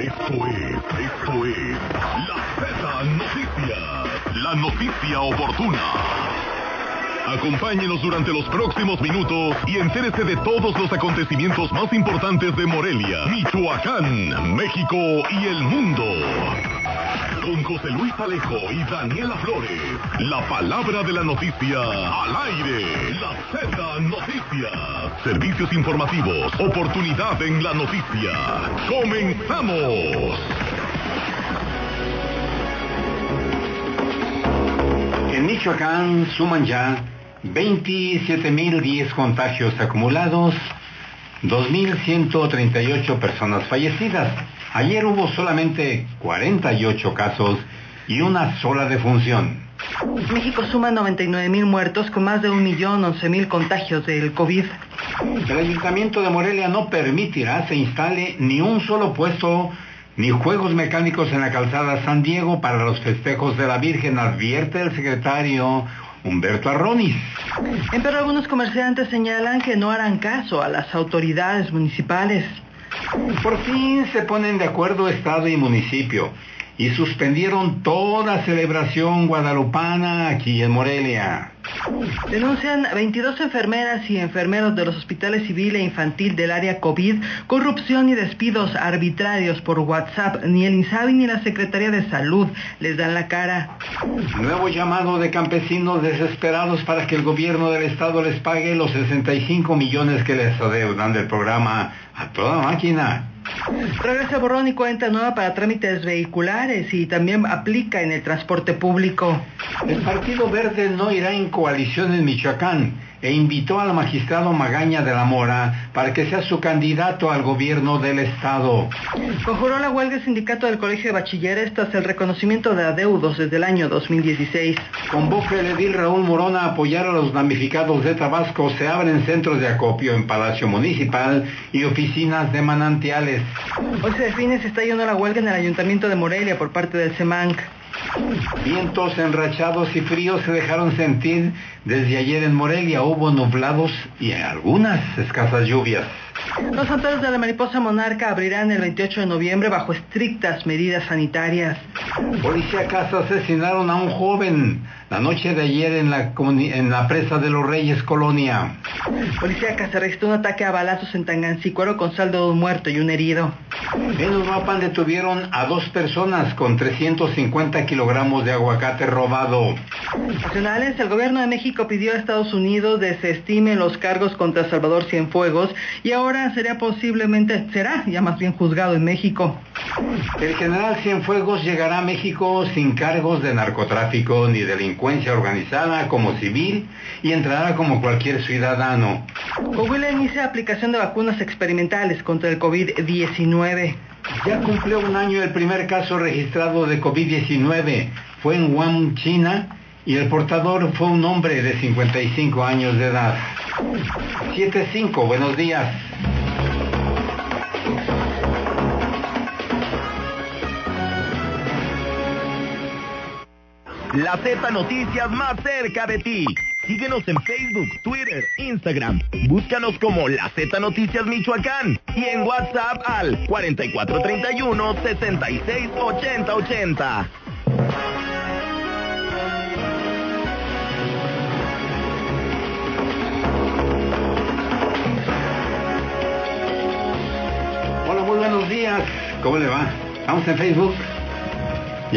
Esto es, esto es La Z Noticias, la noticia oportuna. Acompáñenos durante los próximos minutos y entérese de todos los acontecimientos más importantes de Morelia, Michoacán, México y el mundo. Con José Luis Alejo y Daniela Flores, la palabra de la noticia al aire. La Z Noticias. Servicios informativos, oportunidad en la noticia. ¡Comenzamos! En Michoacán suman ya 27.010 contagios acumulados, 2.138 personas fallecidas. Ayer hubo solamente 48 casos y una sola defunción. México suma 99.000 muertos con más de 1.011.000 contagios del COVID. El Ayuntamiento de Morelia no permitirá se instale ni un solo puesto ni juegos mecánicos en la calzada San Diego para los festejos de la Virgen, advierte el secretario Humberto Arronis. Pero algunos comerciantes señalan que no harán caso a las autoridades municipales. Por fin se ponen de acuerdo Estado y municipio y suspendieron toda celebración guadalupana aquí en Morelia. Denuncian 22 enfermeras y enfermeros de los hospitales civil e infantil del área COVID corrupción y despidos arbitrarios por WhatsApp. Ni el INSABI ni la Secretaría de Salud les dan la cara. Nuevo llamado de campesinos desesperados para que el gobierno del estado les pague los 65 millones que les adeudan del programa a toda máquina. Regresa borrón y cuenta nueva para trámites vehiculares y también aplica en el transporte público. El Partido Verde no irá en coalición en Michoacán e invitó al magistrado Magaña de la Mora para que sea su candidato al gobierno del estado. Conjuró la huelga el sindicato del Colegio de Bachilleres tras el reconocimiento de adeudos desde el año 2016. Convoca el edil Raúl Morón a apoyar a los damnificados de Tabasco. Se abren centros de acopio en Palacio Municipal y oficinas de manantiales. Hoy se define si está yendo la huelga en el Ayuntamiento de Morelia por parte del CEMANC. Vientos enrachados y fríos se dejaron sentir desde ayer en Morelia. Hubo nublados y algunas escasas lluvias. Los santuarios de la mariposa monarca abrirán el 28 de noviembre bajo estrictas medidas sanitarias. Policíacas asesinaron a un joven la noche de ayer en la, en la presa de los Reyes Colonia. Policíacas se registró un ataque a balazos en Tangancícuaro con saldo de un muerto y un herido. En Uruapan detuvieron a dos personas con 350 kilogramos de aguacate robado. Nacionales, el gobierno de México pidió a Estados Unidos desestime los cargos contra Salvador Cienfuegos y ahora sería posiblemente, será ya más bien juzgado en México. El general Cienfuegos llegará a México sin cargos de narcotráfico ni delincuencia organizada como civil y entrará como cualquier ciudadano. Coahuila inicia aplicación de vacunas experimentales contra el COVID-19. Ya cumplió un año el primer caso registrado de COVID-19. Fue en Wuhan, China, y el portador fue un hombre de 55 años de edad. 7-5, buenos días. La Z Noticias más cerca de ti. Síguenos en Facebook, Twitter, Instagram. Búscanos como La Z Noticias Michoacán y en WhatsApp al 4431 66 80 80. Hola, muy buenos días. ¿Cómo le va? ¿Estamos en Facebook?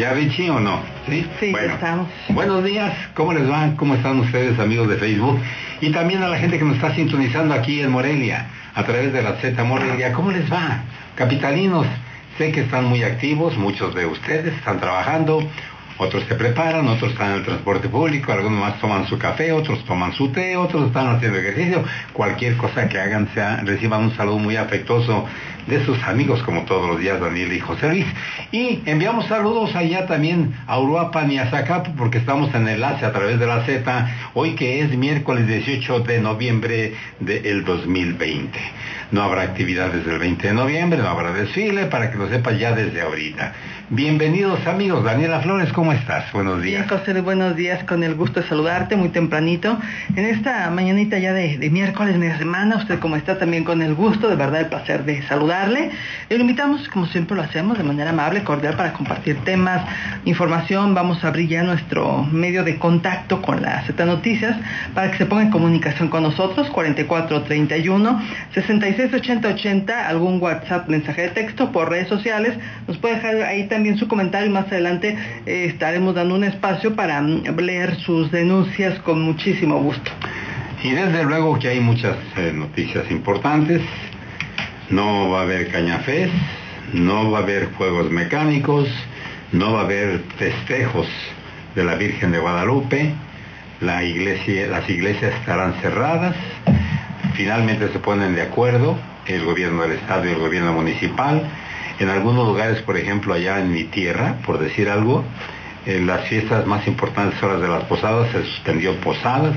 ¿Ya Richie o no? Sí, Sí, bueno, estamos. Buenos días, ¿cómo les va? ¿Cómo están ustedes, amigos de Facebook? Y también a la gente que nos está sintonizando aquí en Morelia, a través de la Z Morelia. ¿Cómo les va? Capitalinos, sé que están muy activos, muchos de ustedes están trabajando, otros se preparan, otros están en el transporte público, algunos más toman su café, otros toman su té, otros están haciendo ejercicio. Cualquier cosa que hagan, sea, reciban un saludo muy afectuoso de sus amigos, como todos los días, Daniel y José Luis. Y enviamos saludos allá también a Uruapan y a Zacapu, porque estamos en enlace a través de la Z, hoy que es miércoles 18 de noviembre del 2020. No habrá actividades del 20 de noviembre, no habrá desfile, para que lo sepas ya desde ahorita. Bienvenidos amigos, Daniela Flores, ¿cómo ¿cómo estás? Buenos días. Bien, José, buenos días, con el gusto de saludarte muy tempranito. En esta mañanita ya de, de miércoles, media semana, usted como está también con el gusto, de verdad el placer de saludarle. Le invitamos, como siempre lo hacemos, de manera amable, cordial, para compartir temas, información. Vamos a abrir ya nuestro medio de contacto con la Z Noticias para que se ponga en comunicación con nosotros, 4431 668080, algún WhatsApp, mensaje de texto por redes sociales. Nos puede dejar ahí también su comentario y más adelante eh, estaremos dando un espacio para mm, leer sus denuncias con muchísimo gusto. Y desde luego que hay muchas eh, noticias importantes. No va a haber cañafés, no va a haber juegos mecánicos, no va a haber festejos de la Virgen de Guadalupe, la iglesia, las iglesias estarán cerradas, finalmente se ponen de acuerdo el gobierno del estado y el gobierno municipal. En algunos lugares, por ejemplo, allá en mi tierra, por decir algo, en las fiestas más importantes horas de las posadas se suspendió posadas,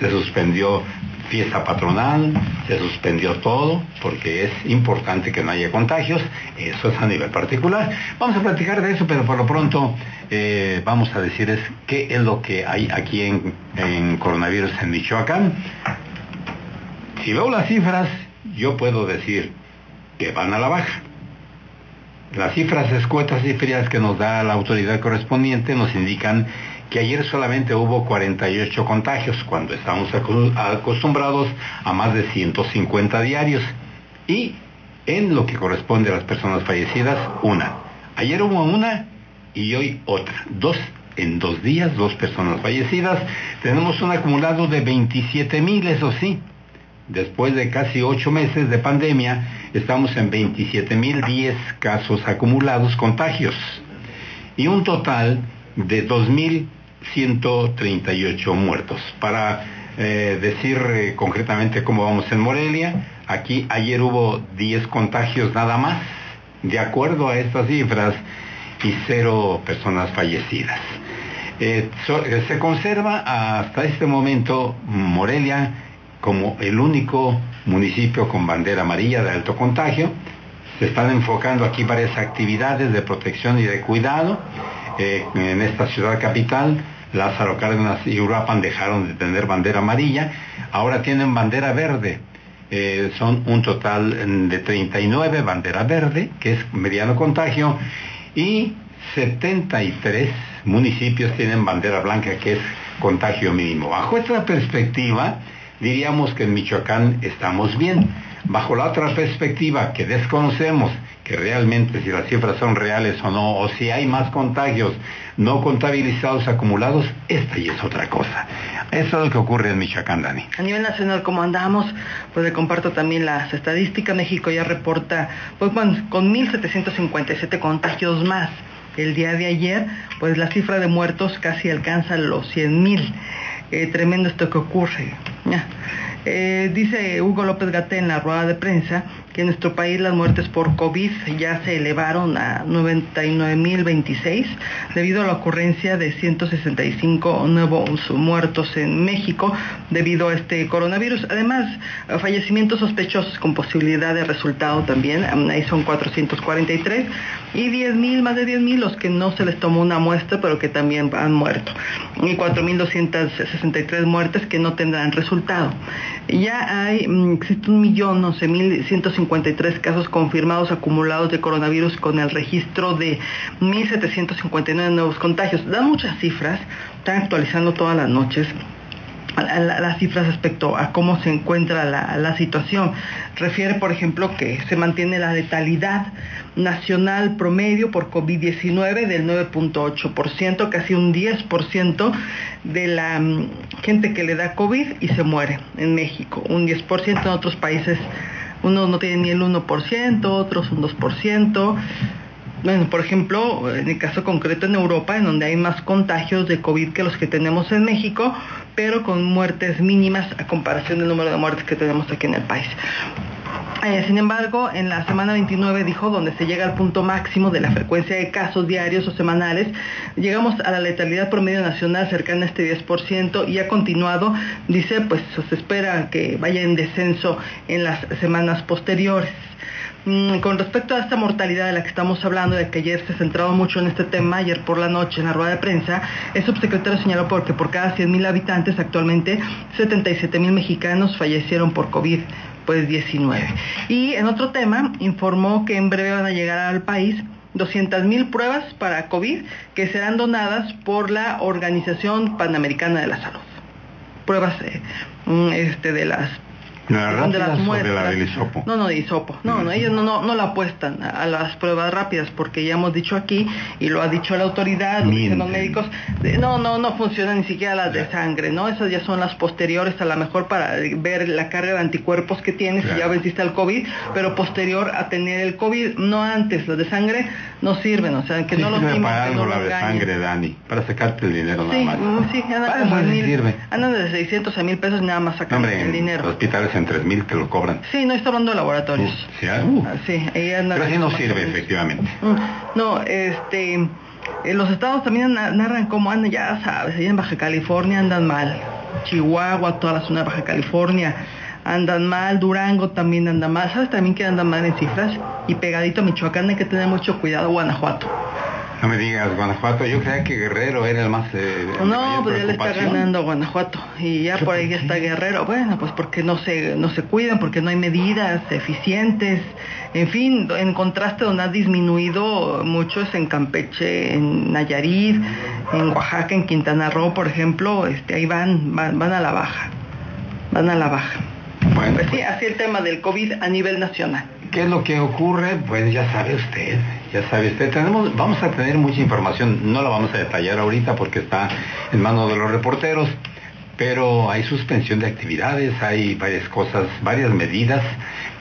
se suspendió fiesta patronal, se suspendió todo, porque es importante que no haya contagios, eso es a nivel particular. Vamos a platicar de eso, pero por lo pronto eh, vamos a decirles qué es lo que hay aquí en coronavirus en Michoacán. Si veo las cifras, yo puedo decir que van a la baja. Las cifras escuetas y frías que nos da la autoridad correspondiente nos indican que ayer solamente hubo 48 contagios, cuando estamos acostumbrados a más de 150 diarios. Y en lo que corresponde a las personas fallecidas, una. Ayer hubo una y hoy otra. Dos en dos días, dos personas fallecidas. Tenemos un acumulado de 27 mil, eso sí. Después de casi ocho meses de pandemia, estamos en 27 mil 10 casos acumulados contagios. Y un total de 2.138 muertos. Para eh, decir eh, concretamente cómo vamos en Morelia, aquí ayer hubo 10 contagios nada más, de acuerdo a estas cifras, y cero personas fallecidas. Eh, se conserva hasta este momento Morelia como el único municipio con bandera amarilla de alto contagio. Se están enfocando aquí varias actividades de protección y de cuidado. Eh, en esta ciudad capital, Lázaro Cárdenas y Uruapan dejaron de tener bandera amarilla, ahora tienen bandera verde. Eh, son un total de 39 bandera verde, que es mediano contagio, y 73 municipios tienen bandera blanca, que es contagio mínimo. Bajo esta perspectiva, diríamos que en Michoacán estamos bien. Bajo la otra perspectiva que desconocemos, que realmente si las cifras son reales o no, o si hay más contagios no contabilizados acumulados, esta ya es otra cosa. Eso es lo que ocurre en Michoacán, Dani. A nivel nacional, como andamos, pues le comparto también las estadísticas. México ya reporta, pues bueno, con 1.757 contagios más. El día de ayer, pues la cifra de muertos casi alcanza los 100.000. Eh, tremendo esto que ocurre. Eh, dice Hugo López Gaté en la rueda de prensa que en nuestro país las muertes por COVID ya se elevaron a 99.026 debido a la ocurrencia de 165 nuevos muertos en México debido a este coronavirus. Además, fallecimientos sospechosos con posibilidad de resultado también, ahí son 443 y 10.000, más de 10.000 los que no se les tomó una muestra pero que también han muerto y 4.263 muertes que no tendrán resultado. Ya hay, existe un millón, 11.153 casos confirmados acumulados de coronavirus con el registro de 1.759 nuevos contagios. Dan muchas cifras, están actualizando todas las noches las cifras respecto a cómo se encuentra la, situación. Refiere, por ejemplo, que se mantiene la letalidad nacional promedio por COVID-19 del 9.8%, casi un 10% de la um, gente que le da COVID y se muere en México, un 10% en otros países. Unos no tienen ni el 1%, otros un 2%. Bueno, por ejemplo, en el caso concreto en Europa, en donde hay más contagios de COVID que los que tenemos en México, pero con muertes mínimas a comparación del número de muertes que tenemos aquí en el país. Eh, sin embargo, en la semana 29 dijo, donde se llega al punto máximo de la frecuencia de casos diarios o semanales, llegamos a la letalidad promedio nacional cercana a este 10% y ha continuado, dice, pues se espera que vaya en descenso en las semanas posteriores. Mm, con respecto a esta mortalidad de la que estamos hablando, de que ayer se centraba mucho en este tema, ayer por la noche en la rueda de prensa, el subsecretario señaló porque por cada 100.000 habitantes actualmente 77.000 mexicanos fallecieron por COVID. Pues 19. Y en otro tema, informó que en breve van a llegar al país 200.000 pruebas para COVID que serán donadas por la Organización Panamericana de la Salud. Pruebas mm, este, de las ¿De las muestras. del hisopo? No, no, de hisopo. No, no, ellos no, no, no la apuestan a, las pruebas rápidas porque ya hemos dicho aquí y lo ha dicho la autoridad, lo dicen los médicos, no, no, no funcionan ni siquiera las de sangre, ¿no? Esas ya son las posteriores a lo mejor para ver la carga de anticuerpos que tienes si ya venciste el COVID, pero posterior a tener el COVID, no antes, las de sangre no sirven, o sea, que no lo timen, para algo la de sangre, Dani, para sacarte el dinero nada más. Mm, sí, andan de 600 a 1000 pesos nada más sacando el dinero. hospitales en 3 mil te lo cobran. Sí, no está hablando de laboratorios. sí, ah, uh. Sí, Pero así no sirve, efectivamente. Mm, no, este, eh, los estados también narran cómo andan, ya sabes, ahí en Baja California andan mal. Chihuahua, toda la zona de Baja California andan mal, Durango también anda mal, ¿sabes también que andan mal en cifras? Y pegadito a Michoacán hay que tener mucho cuidado, Guanajuato. No me digas, Guanajuato, yo creía que Guerrero era el más... Eh, no, pues ya le está ganando Guanajuato y ya por ahí está Guerrero. Bueno, pues porque no se, no se cuidan, porque no hay medidas eficientes. En fin, en contraste donde ha disminuido mucho es en Campeche, en Nayarit, en Oaxaca, en Quintana Roo, por ejemplo, este, ahí van, van, van a la baja, van a la baja. Bueno, pues sí, así el tema del COVID a nivel nacional. ¿Qué es lo que ocurre? Pues ya sabe usted, ya sabe usted. Tenemos, vamos a tener mucha información, no la vamos a detallar ahorita porque está en manos de los reporteros, pero hay suspensión de actividades, hay varias cosas, varias medidas.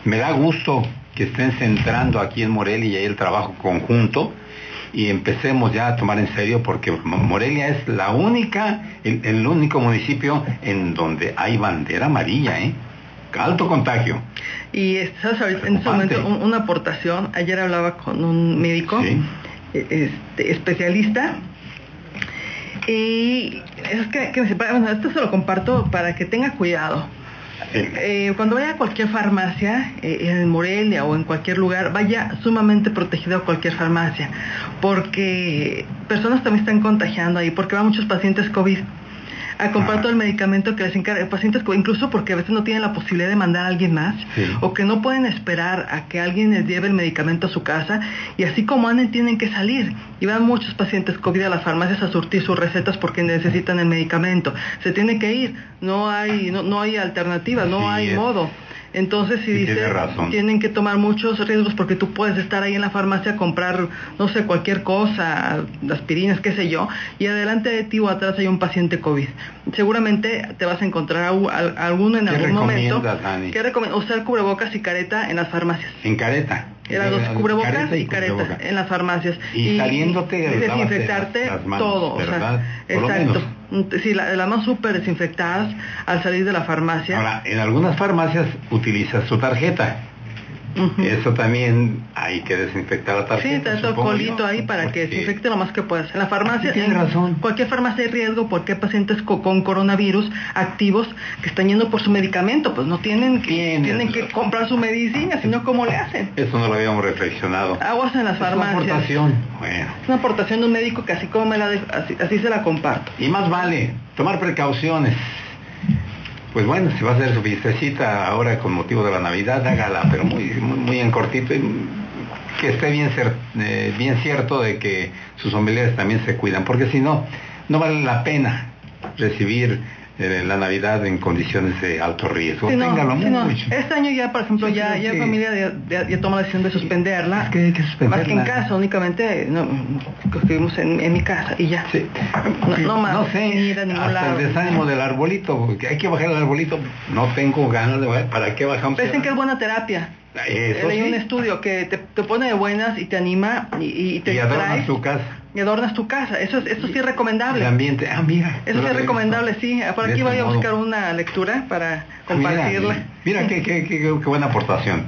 Me da gusto que estén centrando aquí en Morelia y el trabajo conjunto y empecemos ya a tomar en serio porque Morelia es la única, el, el único municipio en donde hay bandera amarilla, ¿eh? Alto contagio. Y estás ahorita en este momento una aportación, ayer hablaba con un médico e, este, especialista. Y es que, que bueno, esto se lo comparto para que tenga cuidado. Eh, cuando vaya a cualquier farmacia, eh, en Morelia o en cualquier lugar, vaya sumamente protegido a cualquier farmacia, porque personas también están contagiando ahí, porque van muchos pacientes COVID a comprar todo el medicamento que les encarga pacientes, incluso porque a veces no tienen la posibilidad de mandar a alguien más, o que no pueden esperar a que alguien les lleve el medicamento a su casa, y así como anden tienen que salir. Y van muchos pacientes COVID a las farmacias a surtir sus recetas porque necesitan el medicamento. Se tiene que ir, no hay, no, no hay alternativa, no hay modo. Entonces, si dice, tienen que tomar muchos riesgos porque tú puedes estar ahí en la farmacia a comprar, no sé, cualquier cosa, aspirinas, qué sé yo, y adelante de ti o atrás hay un paciente COVID. Seguramente te vas a encontrar a, alguno en algún momento. ¿Qué recomiendas? Usar cubrebocas y careta en las farmacias. En careta. Eran los cubrebocas y, careta en las farmacias. Y, saliéndote desinfectarte todo. O sea, exacto. Sí, las manos súper desinfectadas al salir de la farmacia. Ahora, en algunas farmacias utilizas su tarjeta. Eso también hay que desinfectar la tarjeta. Sí, está colito ahí para que desinfecte lo más que puedas. En la farmacia, en razón. cualquier farmacia hay riesgo porque hay pacientes con, coronavirus activos que están yendo por su medicamento, pues no tienen que, tienen que comprar su medicina, sino cómo le hacen. Eso no lo habíamos reflexionado. Aguas en las farmacias. Es una aportación. Bueno. Es una aportación de un médico que así como me la así se la comparto. Y más vale tomar precauciones pues bueno, si va a hacer su fiestecita ahora con motivo de la Navidad, hágala, pero muy, muy, en cortito y que esté bien, ser, eh, bien cierto de que sus familiares también se cuidan, porque si no, no vale la pena recibir eh, la Navidad en condiciones de alto riesgo. Este año ya, por ejemplo, ya, ya familia ya, ya, toma la decisión de suspenderla. Es que hay que suspenderla. Más que en casa, únicamente no, estuvimos en, en mi casa y ya. Sí. No, más, no sé, hasta el desánimo del arbolito, porque hay que bajar el arbolito. No tengo ganas de bajar. ¿Para qué bajamos? Dicen que es buena terapia. Eso Leí un estudio que te, te, pone de buenas y te anima y, y te y adornas tu casa. Y adornas tu casa. Eso, eso sí es recomendable. El ambiente. Ah, mira. Eso sí es recomendable, sí. Por aquí voy a buscar una lectura para compartirla. Mira, qué, qué, qué, qué, buena aportación.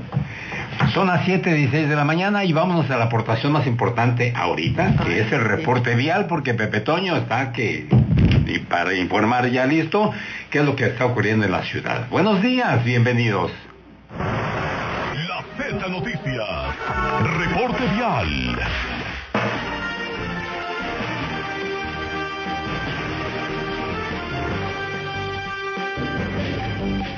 Son las 7.16 de la mañana y vámonos a la aportación más importante ahorita, que es el reporte vial, porque Pepe Toño está que y para informar ya listo qué es lo que está ocurriendo en la ciudad. Buenos días, bienvenidos. Z Noticias. Reporte vial.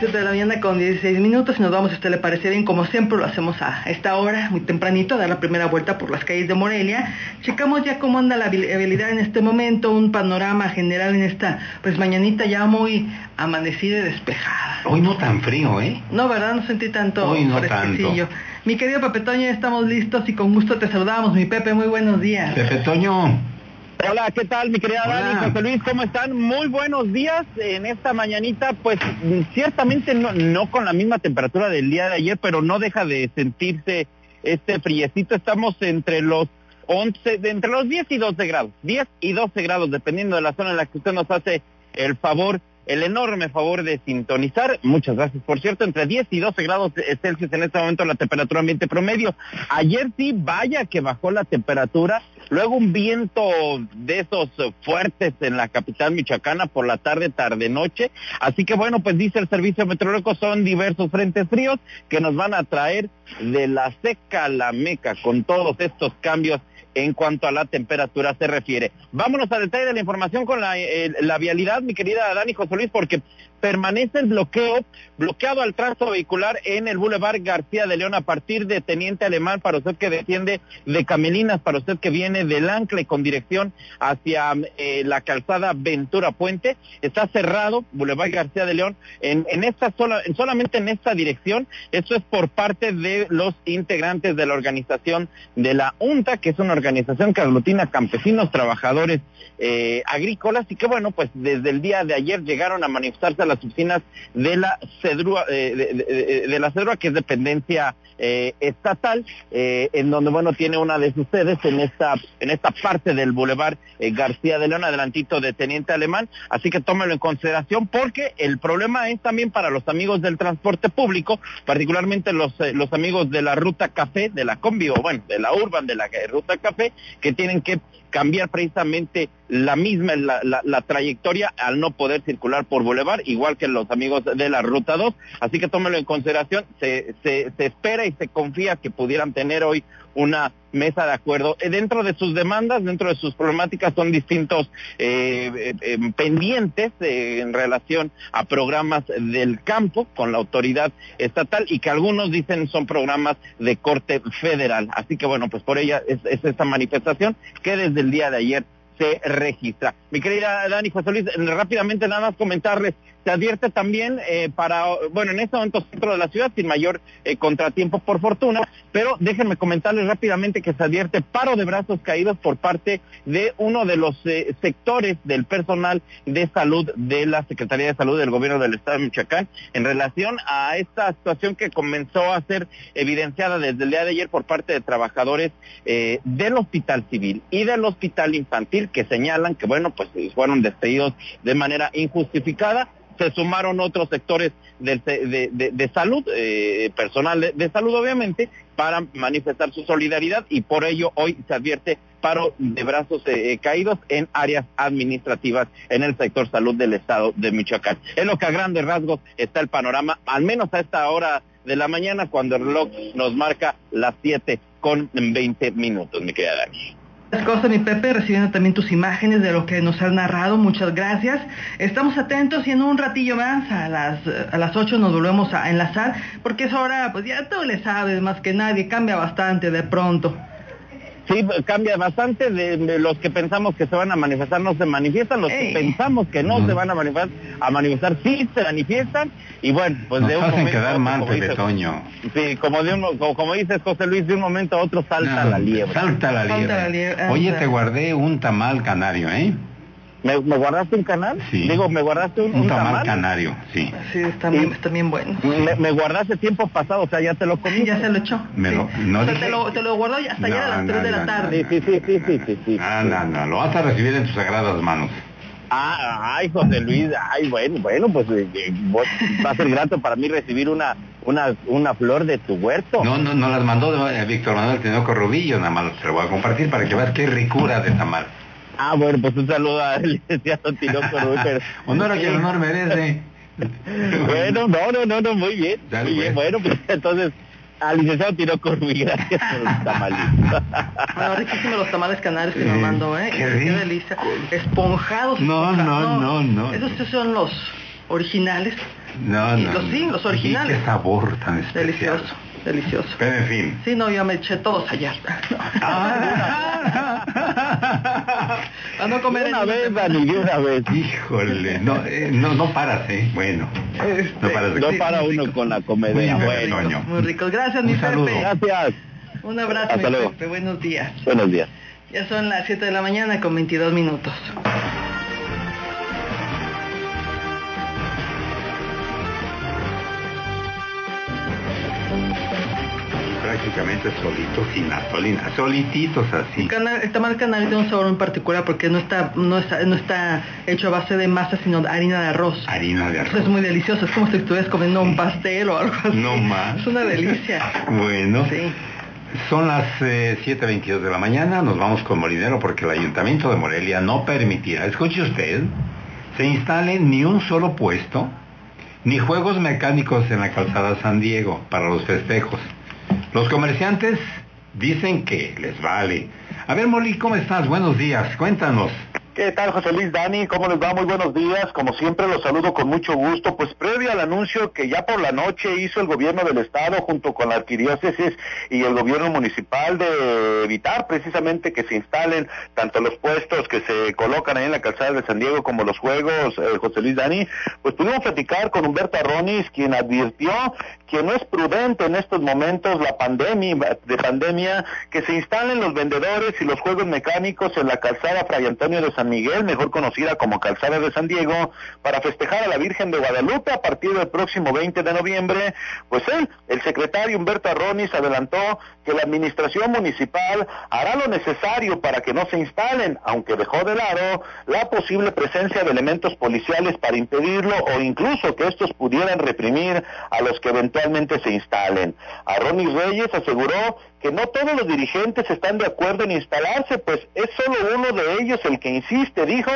7 de la mañana con 16 minutos y nos vamos, a usted le parece bien, como siempre lo hacemos a esta hora, muy tempranito, a dar la primera vuelta por las calles de Morelia. Checamos ya cómo anda la habilidad en este momento, un panorama general en esta, pues mañanita ya muy amanecida y despejada. Hoy no tan frío, ¿eh? No, ¿verdad? No sentí tanto Hoy no tanto. Mi querido Pepe Toño, estamos listos y con gusto te saludamos. Mi Pepe, muy buenos días. Pepe Toño. Hola, ¿qué tal mi querida Dani, José Luis? ¿Cómo están? Muy buenos días en esta mañanita, pues ciertamente no, no con la misma temperatura del día de ayer, pero no deja de sentirse este friecito. Estamos entre los 11, entre los 10 y 12 grados, 10 y 12 grados, dependiendo de la zona en la que usted nos hace el favor el enorme favor de sintonizar. Muchas gracias, por cierto, entre 10 y 12 grados Celsius en este momento la temperatura ambiente promedio. Ayer sí, vaya que bajó la temperatura, luego un viento de esos fuertes en la capital michoacana por la tarde, tarde, noche. Así que bueno, pues dice el servicio meteorológico, son diversos frentes fríos que nos van a traer de la seca a la meca con todos estos cambios en cuanto a la temperatura se refiere. Vámonos a detalle de la información con la, eh, la vialidad, mi querida Dani José Luis, porque permanece el bloqueo, bloqueado al tránsito vehicular en el Boulevard García de León a partir de Teniente Alemán para usted que desciende de Camelinas, para usted que viene del Ancla y con dirección hacia eh, la calzada Ventura Puente. Está cerrado Boulevard García de León en, en esta sola, solamente en esta dirección. Eso es por parte de los integrantes de la organización de la UNTA, que es una organización que aglutina campesinos, trabajadores eh, agrícolas y que bueno, pues desde el día de ayer llegaron a manifestarse a las oficinas de la CEDRUA, eh, de, la CEDRUA, que es dependencia eh, estatal, en donde bueno tiene una de sus sedes en esta, en esta parte del Boulevard García de León, adelantito de Teniente Alemán, así que tómelo en consideración porque el problema es también para los amigos del transporte público, particularmente los, los amigos de la ruta café, de la combi o bueno, de la urban, de la ruta café, que tienen que cambiar precisamente la misma la, trayectoria al no poder circular por Boulevard, igual que los amigos de la Ruta 2. Así que tómelo en consideración. Se, se, espera y se confía que pudieran tener hoy una mesa de acuerdo. Eh, dentro de sus demandas, dentro de sus problemáticas, son distintos eh, eh, pendientes en relación a programas del campo con la autoridad estatal y que algunos dicen son programas de corte federal. Así que bueno, pues por ella es esta manifestación que desde el día de ayer se registra. Mi querida Dani José Luis, rápidamente nada más comentarles se advierte también eh, para, bueno, en este momento centro de la ciudad, sin mayor eh, contratiempo por fortuna, pero déjenme comentarles rápidamente que se advierte paro de brazos caídos por parte de uno de los eh, sectores del personal de salud de la Secretaría de Salud del Gobierno del Estado de Michoacán en relación a esta situación que comenzó a ser evidenciada desde el día de ayer por parte de trabajadores del Hospital Civil y del Hospital Infantil que señalan que, bueno, pues fueron despedidos de manera injustificada se sumaron otros sectores de, salud, eh, personal de, salud obviamente, para manifestar su solidaridad y por ello hoy se advierte paro de brazos eh, caídos en áreas administrativas en el sector salud del estado de Michoacán. Es lo que a grandes rasgos está el panorama, al menos a esta hora de la mañana cuando el reloj nos marca las 7 con 20 minutos, mi querida Dani cosas, mi Pepe, recibiendo también tus imágenes de lo que nos has narrado. Muchas gracias. Estamos atentos y en un ratillo más, a las, a las 8 nos volvemos a enlazar, porque es hora, pues ya tú le sabes más que nadie, cambia bastante de pronto. Sí, cambia bastante de, los que pensamos que se van a manifestar, no se manifiestan, los que pensamos que no se van a manifestar, a manifestar, sí se manifiestan, y bueno, pues de un momento quedar mal, Sí, como, de un, como, dices José Luis, de un momento a otro salta la liebre. Salta la liebre. Oye, te guardé un tamal canario, ¿eh? ¿Me, guardaste un canal? Sí. Digo, ¿me guardaste un, un, tamal, canario? Sí. Sí, está bien, está bien bueno. Me, guardaste tiempo pasado, o sea, ya te lo comí. ya se lo echó. Me lo, no o sea, te, lo, te lo guardó hasta ayer a las 3 de la tarde. Sí, sí, sí, sí, sí, sí. Ah, no, no, lo vas a recibir en tus sagradas manos. Ah, ay, José Luis, ay, bueno, bueno, pues eh, eh, va a ser grato para mí recibir una, una, una flor de tu huerto. No, no, no las mandó eh, Víctor Manuel Tinoco Rubillo, nada más se lo voy a compartir para que veas qué ricura de tamal. Ah, bueno, pues un saludo al licenciado Tinoco Rubillo. honor a quien honor merece. bueno, no, no, no, no, muy bien, muy bien, bueno, pues entonces al licenciado Tinoco gracias por los tamales. bueno, riquísimos los tamales canarios que nos mandó, ¿eh? Qué, delicia. Esponjados. No, no, no, no, Esos son los originales. No, no. Los, sí, los originales. qué sabor tan especial. Delicioso, delicioso. Pero en fin. Sí, no, yo me eché todos ayer. Ah. A no comer una vez, Dani, de una vez. Híjole, no, eh, no, no paras, ¿eh? Bueno, Este, no paras No para uno con la comedia. Muy Bueno. Muy ricos. Gracias, mi Un saludo. Pepe. gracias. Un abrazo, Hasta mi luego. Pepe. Buenos días. Buenos días. Ya son las 7 de la mañana con 22 minutos. Prácticamente solitos, sin gasolina, solititos así. Cana- El tamal canario tiene un sabor en particular porque no está, no está, no está hecho a base de masa, sino de harina de arroz. Harina de Entonces es arroz. muy delicioso. Es como si estuvieras comiendo un pastel o algo así. No más. Es una delicia. Bueno, Sí. son las eh, 7.22 de la mañana, nos vamos con Molinero porque el Ayuntamiento de Morelia no permitirá, escuche usted, se instale ni un solo puesto, ni juegos mecánicos en la calzada San Diego para los festejos. Los comerciantes dicen que les vale. A ver, Molly, ¿cómo estás? Buenos días, cuéntanos. ¿Qué tal, José Luis Dani? ¿Cómo les va? Muy buenos días. Como siempre, los saludo con mucho gusto. Pues previo al anuncio que ya por la noche hizo el gobierno del Estado junto con la arquidiócesis y el gobierno municipal de evitar precisamente que se instalen tanto los puestos que se colocan ahí en la calzada de San Diego como los juegos, eh, José Luis Dani, pues pudimos platicar con Humberto Arronis, quien advirtió que no es prudente en estos momentos la pandemia, de pandemia, que se instalen los vendedores y los juegos mecánicos en la calzada Fray Antonio de San Miguel, mejor conocida como Calzada de San Diego, para festejar a la Virgen de Guadalupe a partir del próximo 20 de noviembre. Pues él, el secretario Humberto Arronis, adelantó que la administración municipal hará lo necesario para que no se instalen, aunque dejó de lado la posible presencia de elementos policiales para impedirlo o incluso que estos pudieran reprimir a los que eventualmente se instalen. Arronis Reyes aseguró que no todos los dirigentes están de acuerdo en instalarse, pues es solo uno de ellos el que insiste, dijo,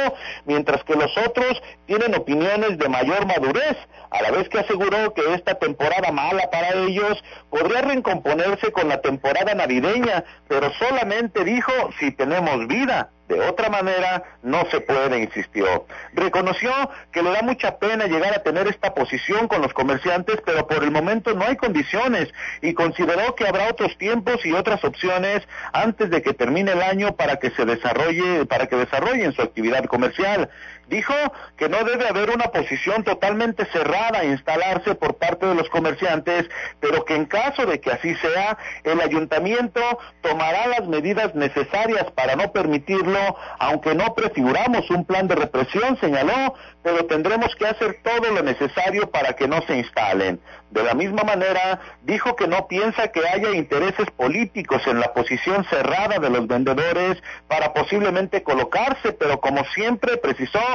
mientras que los otros tienen opiniones de mayor madurez, a la vez que aseguró que esta temporada mala para ellos podría recomponerse con la temporada navideña, pero solamente dijo si tenemos vida. De otra manera, no se puede, insistió. Reconoció que le da mucha pena llegar a tener esta posición con los comerciantes, pero por el momento no hay condiciones y consideró que habrá otros tiempos y otras opciones antes de que termine el año para que se desarrolle, para que desarrollen su actividad comercial. Dijo que no debe haber una posición totalmente cerrada a instalarse por parte de los comerciantes, pero que en caso de que así sea, el ayuntamiento tomará las medidas necesarias para no permitirlo, aunque no prefiguramos un plan de represión, señaló, pero tendremos que hacer todo lo necesario para que no se instalen. De la misma manera, dijo que no piensa que haya intereses políticos en la posición cerrada de los vendedores para posiblemente colocarse, pero como siempre precisó,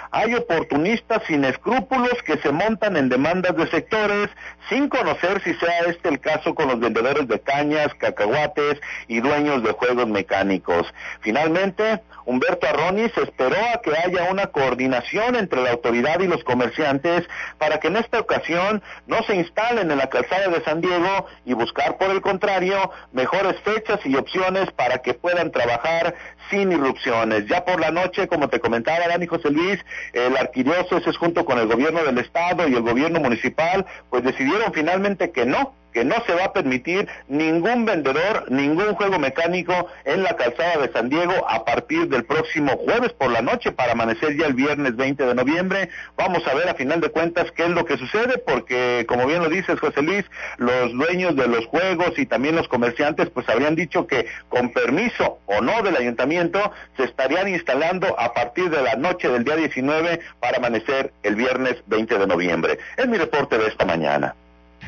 hay oportunistas sin escrúpulos que se montan en demandas de sectores sin conocer si sea este el caso con los vendedores de cañas, cacahuates y dueños de juegos mecánicos. Finalmente, Humberto Arronis esperó a que haya una coordinación entre la autoridad y los comerciantes para que en esta ocasión no se instalen en la calzada de San Diego y buscar, por el contrario, mejores fechas y opciones para que puedan trabajar sin irrupciones. Ya por la noche, como te comentaba Dani José Luis, el arquidiócesis junto con el gobierno del estado y el gobierno municipal, pues decidieron finalmente que no, que no se va a permitir ningún vendedor, ningún juego mecánico en la calzada de San Diego a partir del próximo jueves por la noche para amanecer ya el viernes 20 de noviembre. Vamos a ver a final de cuentas qué es lo que sucede porque como bien lo dices José Luis, los dueños de los juegos y también los comerciantes pues habrían dicho que con permiso o no del ayuntamiento se estarían instalando a partir de la noche del día 19 para amanecer el viernes 20 de noviembre. Es mi reporte de esta mañana.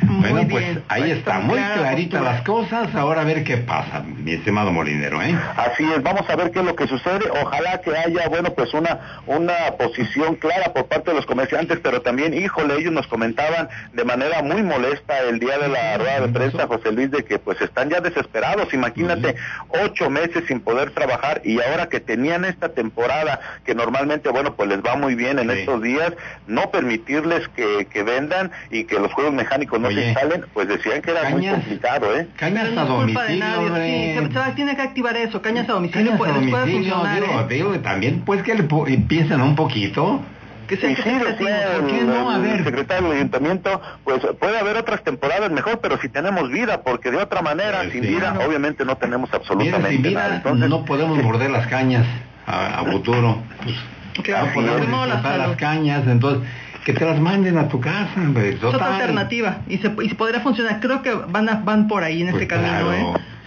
Muy bueno, pues bien. ahí está, muy postura. las cosas. Ahora a ver qué pasa, mi estimado Molinero, ¿eh? Así es, vamos a ver qué es lo que sucede. Ojalá que haya, bueno, pues una, una posición clara por parte de los comerciantes, pero también, híjole, ellos nos comentaban de manera muy molesta el día de la rueda de prensa, José Luis, de que pues están ya desesperados. Imagínate, ocho meses sin poder trabajar y ahora que tenían esta temporada, que normalmente, bueno, pues les va muy bien en Sí. estos días, no permitirles que, que vendan y que los juegos mecánicos no se instalen, pues decían que era muy complicado, ¿eh? Cañas a domicilio. Sí, se, tiene que activar eso, cañas a domicilio, cañas a domicilio, puede funcionar, digo, ¿eh? digo, también pues que le piensen un poquito que sí, sí, ¿por qué no? A ver. El secretario del ayuntamiento, pues puede haber otras temporadas mejor, pero si tenemos vida, porque de otra manera, pues sin vida, obviamente no tenemos absolutamente sin vida, nada. Entonces, no podemos morder las cañas a, futuro. Pues, claro, no podemos disfrutar las cañas, entonces que te las manden a tu casa, Es otra alternativa y se, y podría funcionar. Creo que van a, van por ahí en este pues camino, ¿eh?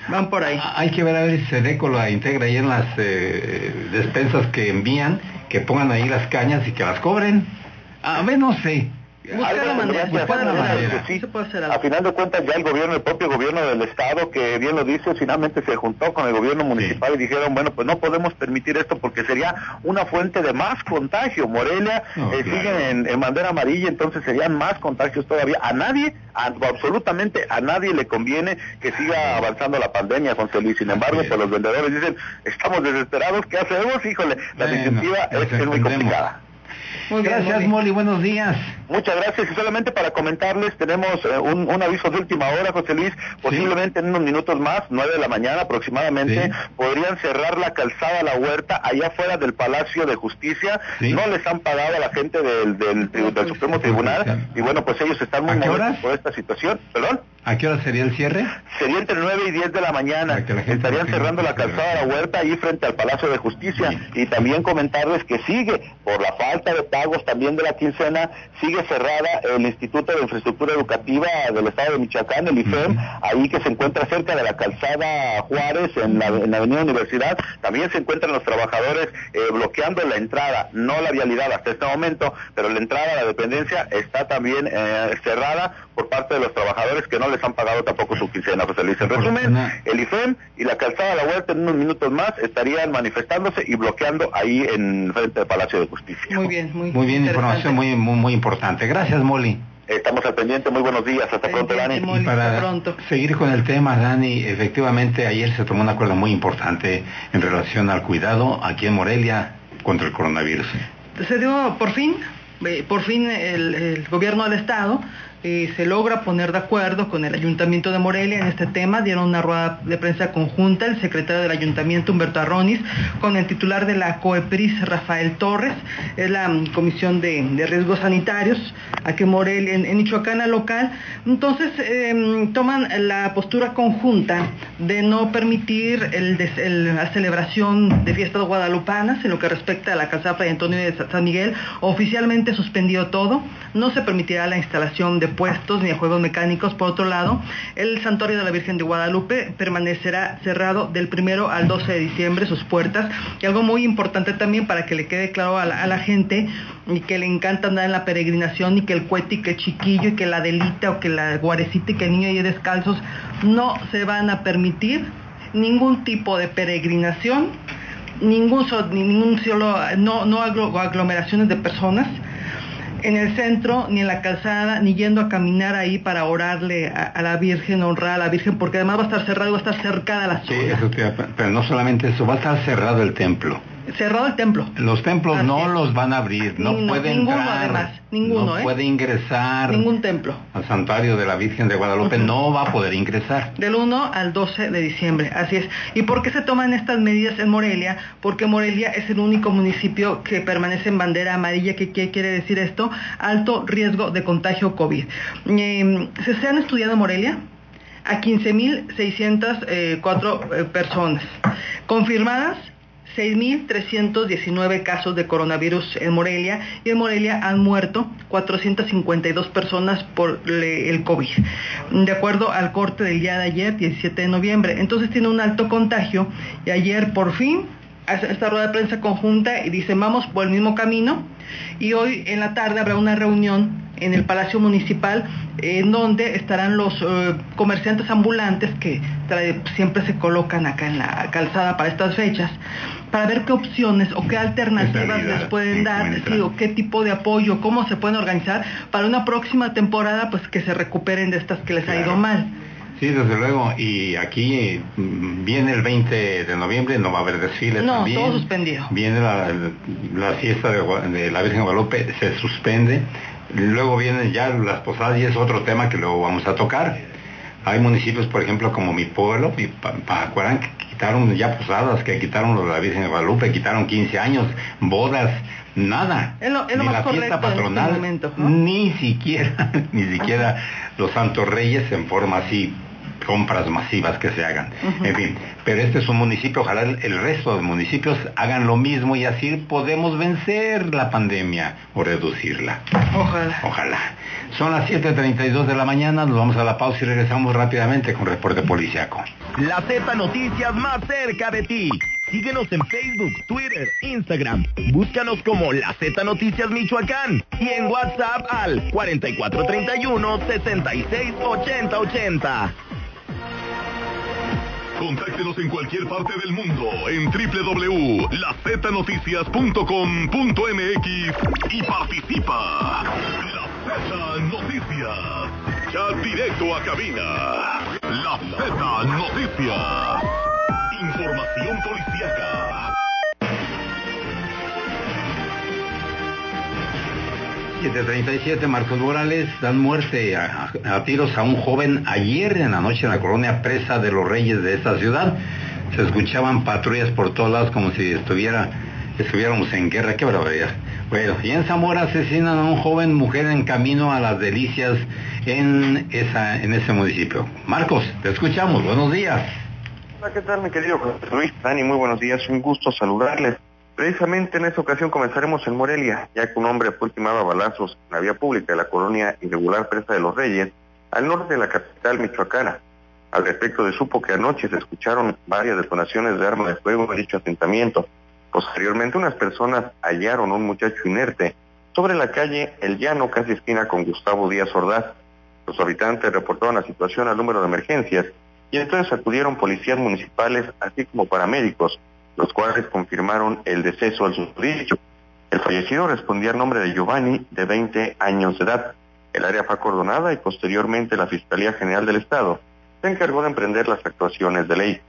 Van por ahí. Hay que ver a ver si Sedeco la integra ahí en las eh, despensas que envían que pongan ahí las cañas y que las cobren. A ver, no sé. Buscar la manera, A final de cuentas ya el gobierno, el propio gobierno del estado, que bien lo dice, finalmente se juntó con el gobierno municipal y dijeron, bueno, pues no podemos permitir esto porque sería una fuente de más contagio. Morelia eh, sigue en, bandera amarilla, entonces serían más contagios todavía. A nadie, absolutamente a nadie le conviene que siga avanzando la pandemia, José Luis. Sin embargo, pues los vendedores dicen, estamos desesperados, ¿qué hacemos? Híjole, la iniciativa es muy complicada. Muy gracias, Molly. Buenos días. Muchas gracias. Y solamente para comentarles, tenemos eh, un, aviso de última hora, José Luis. Posiblemente en unos minutos más, nueve de la mañana aproximadamente, podrían cerrar la calzada La Huerta allá afuera del Palacio de Justicia. No les han pagado a la gente del, del, del, Supremo Tribunal. Y bueno, pues ellos están muy molestos por esta situación. ¿Perdón? ¿A qué hora sería el cierre? Sería entre 9 y 10 de la mañana. Estarían cerrando la calzada de la huerta ahí frente al Palacio de Justicia. Y también comentarles que sigue, por la falta de pagos también de la quincena, sigue cerrada el Instituto de Infraestructura Educativa del Estado de Michoacán, el IFEM, ahí que se encuentra cerca de la calzada Juárez, en la, Avenida Universidad. También se encuentran los trabajadores eh, bloqueando la entrada, no la vialidad hasta este momento, pero la entrada a la dependencia está también eh, cerrada por parte de los trabajadores que no les han pagado tampoco su quincena, José Luis. En resumen, el IFEM y la calzada de la Huerta en unos minutos más estarían manifestándose y bloqueando ahí en frente del Palacio de Justicia. Muy bien, muy, muy bien, información muy, muy, muy importante. Gracias, Molly. Estamos al pendiente, muy buenos días, hasta pronto Dani. y para seguir con el tema, Dani, efectivamente ayer se tomó un acuerdo muy importante en relación al cuidado aquí en Morelia contra el coronavirus. Se dio por fin, eh, por fin el gobierno del estado eh, se logra poner de acuerdo con el Ayuntamiento de Morelia en este tema. Dieron una rueda de prensa conjunta el secretario del Ayuntamiento, Humberto Arronis, con el titular de la COEPRIS, Rafael Torres, es la mm, Comisión de, Riesgos Sanitarios, aquí en Morelia, en, Michoacán local. Entonces, em, toman la postura conjunta de no permitir la celebración de fiestas guadalupanas en lo que respecta a la Casa Fray Antonio de San Miguel. Oficialmente suspendió todo. No se permitirá la instalación de puestos ni a juegos mecánicos. Por otro lado, el Santuario de la Virgen de Guadalupe permanecerá cerrado del primero al 12 de diciembre sus puertas. Y algo muy importante también para que le quede claro a la, gente y que le encanta andar en la peregrinación y que el cuete y que el chiquillo y que la delita o que la guarecita y que el niño y descalzos no se van a permitir ningún tipo de peregrinación ningún, ningún solo, no, no aglomeraciones de personas en el centro, ni en la calzada, ni yendo a caminar ahí para orarle a, la Virgen, honrar a la Virgen, porque además va a estar cerrado, va a estar cercada la zona. Sí, pero no solamente eso, va a estar cerrado el templo cerrado el templo. Los templos no los van a abrir, no puede ninguno además, ninguno, no ¿eh? puede ingresar. Ningún templo. Al santuario de la Virgen de Guadalupe no va a poder ingresar. Del 1 al 12 de diciembre, así es. ¿Y por qué se toman estas medidas en Morelia? Porque Morelia es el único municipio que permanece en bandera amarilla. ¿Qué, quiere decir esto? Alto riesgo de contagio COVID. Eh, ¿Se han estudiado en Morelia? a 15.604 eh, eh, personas. Confirmadas 6.319 casos de coronavirus en Morelia y en Morelia han muerto 452 personas por el COVID, de acuerdo al corte del día de ayer, 17 de noviembre. Entonces tiene un alto contagio y ayer por fin esta rueda de prensa conjunta y dice vamos por el mismo camino y hoy en la tarde habrá una reunión en el Palacio Municipal, en donde estarán los eh, comerciantes ambulantes que siempre se colocan acá en la calzada para estas fechas, para ver qué opciones o qué alternativas les pueden dar, o qué tipo de apoyo, cómo se pueden organizar para una próxima temporada, pues que se recuperen de estas que les ha ido mal. Sí, desde luego. Y aquí mm, viene el 20 de noviembre, no va a haber desfiles no, también. todo suspendido. Viene la, fiesta de, la Virgen de Guadalupe, se suspende luego vienen ya las posadas y es otro tema que luego vamos a tocar. Hay municipios, por ejemplo, como mi pueblo, mi Pacuarán, que quitaron ya posadas, que quitaron la Virgen de Guadalupe, quitaron 15 años, bodas, nada. Es lo, ni la fiesta este patronal, ni siquiera, ni siquiera los santos reyes en forma así compras masivas que se hagan. En fin, pero este es un municipio, ojalá el, resto de municipios hagan lo mismo y así podemos vencer la pandemia o reducirla. Ojalá. Ojalá. Son las 7.32 de la mañana, nos vamos a la pausa y regresamos rápidamente con reporte policiaco. La Z Noticias más cerca de ti. Síguenos en Facebook, Twitter, Instagram. Búscanos como La Z Noticias Michoacán y en WhatsApp al 4431 668080. Contáctenos en cualquier parte del mundo en www.laznoticias.com.mx y participa. La Z Noticias. Chat directo a cabina. La Z Noticias. Información policíaca. 737 Marcos Morales dan muerte a, tiros a un joven ayer en la noche en la colonia Presa de los Reyes de esta ciudad. Se escuchaban patrullas por todos lados como si estuviera, estuviéramos en guerra. Qué barbaridad. Bueno, y en Zamora asesinan a un joven mujer en camino a las delicias en, esa, en ese municipio. Marcos, te escuchamos. Buenos días. Hola, ¿qué tal mi querido Luis? Dani, muy buenos días. Un gusto saludarles. Precisamente en esta ocasión comenzaremos en Morelia, ya que un hombre fue ultimado a balazos en la vía pública de la colonia irregular Presa de los Reyes, al norte de la capital michoacana. Al respecto de supo que anoche se escucharon varias detonaciones de armas de fuego en dicho asentamiento. Posteriormente unas personas hallaron a un muchacho inerte sobre la calle El Llano, casi esquina con Gustavo Díaz Ordaz. Los habitantes reportaron la situación al número de emergencias y entonces acudieron policías municipales así como paramédicos los cuales confirmaron el deceso al susodicho. El fallecido respondía al nombre de Giovanni, de 20 años de edad. El área fue acordonada y posteriormente la Fiscalía General del Estado se encargó de emprender las actuaciones de ley.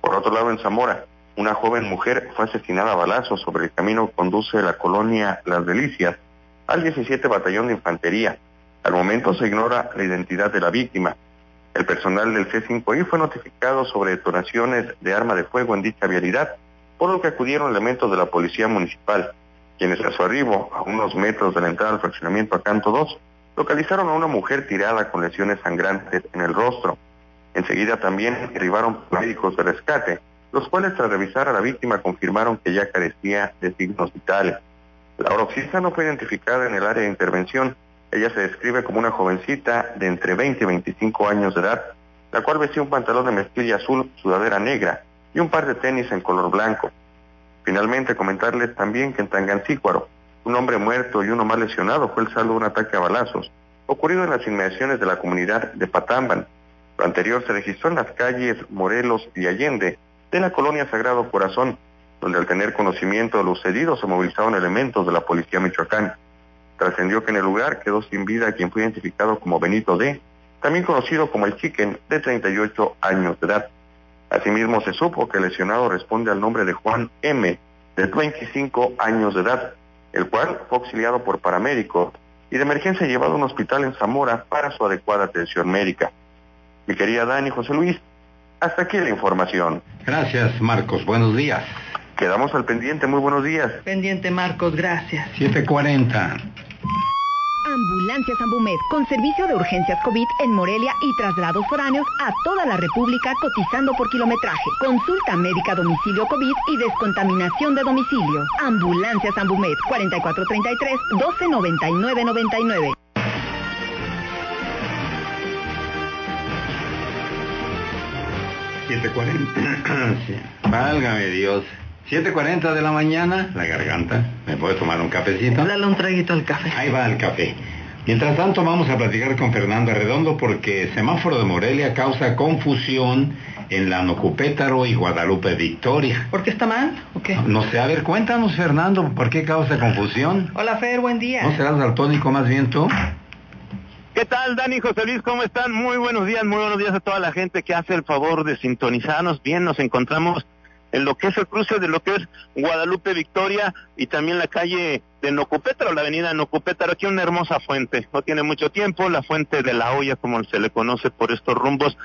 Por otro lado, en Zamora, una joven mujer fue asesinada a balazos sobre el camino que conduce la colonia Las Delicias al 17 Batallón de Infantería. Al momento se ignora la identidad de la víctima. El personal del C5I fue notificado sobre detonaciones de arma de fuego en dicha vialidad, por lo que acudieron elementos de la Policía Municipal, quienes a su arribo, a unos metros de la entrada al fraccionamiento a Canto 2, localizaron a una mujer tirada con lesiones sangrantes en el rostro. Enseguida también arribaron médicos de rescate, los cuales tras revisar a la víctima confirmaron que ya carecía de signos vitales. La oroxista no fue identificada en el área de intervención, ella se describe como una jovencita de entre 20 y 25 años de edad, la cual vestía un pantalón de mezclilla azul, sudadera negra y un par de tenis en color blanco. Finalmente, comentarles también que en Tangancícuaro, un hombre muerto y uno más lesionado fue el saldo de un ataque a balazos, ocurrido en las inmediaciones de la comunidad de Patamban. Lo anterior se registró en las calles Morelos y Allende de la colonia Sagrado Corazón, donde al tener conocimiento de lo sucedido se movilizaron elementos de la policía michoacán. Trascendió que en el lugar quedó sin vida quien fue identificado como Benito D., también conocido como el Chicken, de 38 años de edad. Asimismo se supo que el lesionado responde al nombre de Juan M., de 25 años de edad, el cual fue auxiliado por paramédicos y de emergencia llevado a un hospital en Zamora para su adecuada atención médica. Mi querida Dani José Luis, hasta aquí la información. Gracias, Marcos. Buenos días. Quedamos al pendiente. Muy buenos días. Pendiente, Marcos. Gracias. 740. Ambulancias Ambumed, con servicio de urgencias COVID en Morelia y traslados foráneos a toda la República cotizando por kilometraje. Consulta médica domicilio COVID y descontaminación de domicilio. Ambulancias Ambumed, 4433 129999. ...740... Válgame Dios... 7.40 de la mañana, la garganta. ¿Me puede tomar un cafecito? Dale un traguito al café. Ahí va el café. Mientras tanto, vamos a platicar con Fernando Arredondo porque semáforo de Morelia causa confusión en la Nocupétaro y Guadalupe Victoria. ¿Por qué está mal? ¿O qué? No sé, a ver, cuéntanos, Fernando, ¿por qué causa confusión? Hola, Fer, buen día. ¿No serás daltónico más bien tú? ¿Qué tal, Dani José Luis? ¿Cómo están? Muy buenos días, muy buenos días a toda la gente que hace el favor de sintonizarnos. Bien, nos encontramos en lo que es el cruce de lo que es Guadalupe Victoria y también la calle de Nocupétaro, la avenida Nocupétaro, aquí una hermosa fuente, no tiene mucho tiempo, la fuente de la olla como se le conoce por estos rumbos,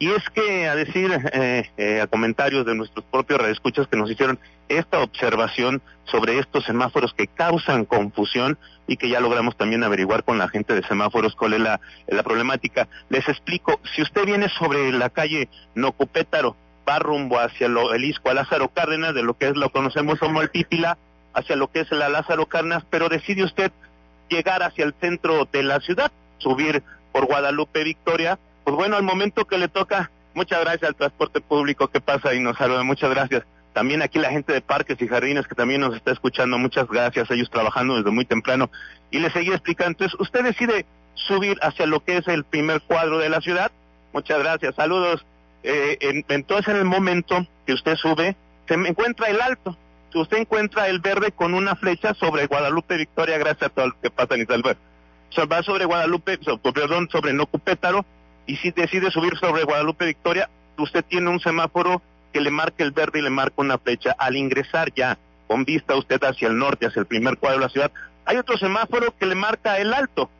y es que a decir, eh, eh, a comentarios de nuestros propios redescuchas que nos hicieron esta observación sobre estos semáforos que causan confusión y que ya logramos también averiguar con la gente de semáforos cuál es la, la problemática. Les explico, si usted viene sobre la calle Nocupétaro, va rumbo hacia lo, el Isco a Lázaro Cárdenas, de lo que es lo conocemos como el Pípila, hacia lo que es la Lázaro Cárdenas, pero decide usted llegar hacia el centro de la ciudad, subir por Guadalupe Victoria, pues bueno, al momento que le toca, muchas gracias al transporte público que pasa y nos saluda, muchas gracias. También aquí la gente de parques y jardines que también nos está escuchando, muchas gracias, ellos trabajando desde muy temprano. Y le seguí explicando, entonces usted decide subir hacia lo que es el primer cuadro de la ciudad, muchas gracias, saludos. Eh, entonces en el momento que usted sube, se encuentra el alto, usted encuentra el verde con una flecha sobre Guadalupe Victoria, gracias a todo lo que pasa en sea, va sobre Guadalupe, perdón, sobre Nocupétaro, y si decide subir sobre Guadalupe Victoria, usted tiene un semáforo que le marca el verde y le marca una flecha. Al ingresar ya con vista usted hacia el norte, hacia el primer cuadro de la ciudad, hay otro semáforo que le marca el alto.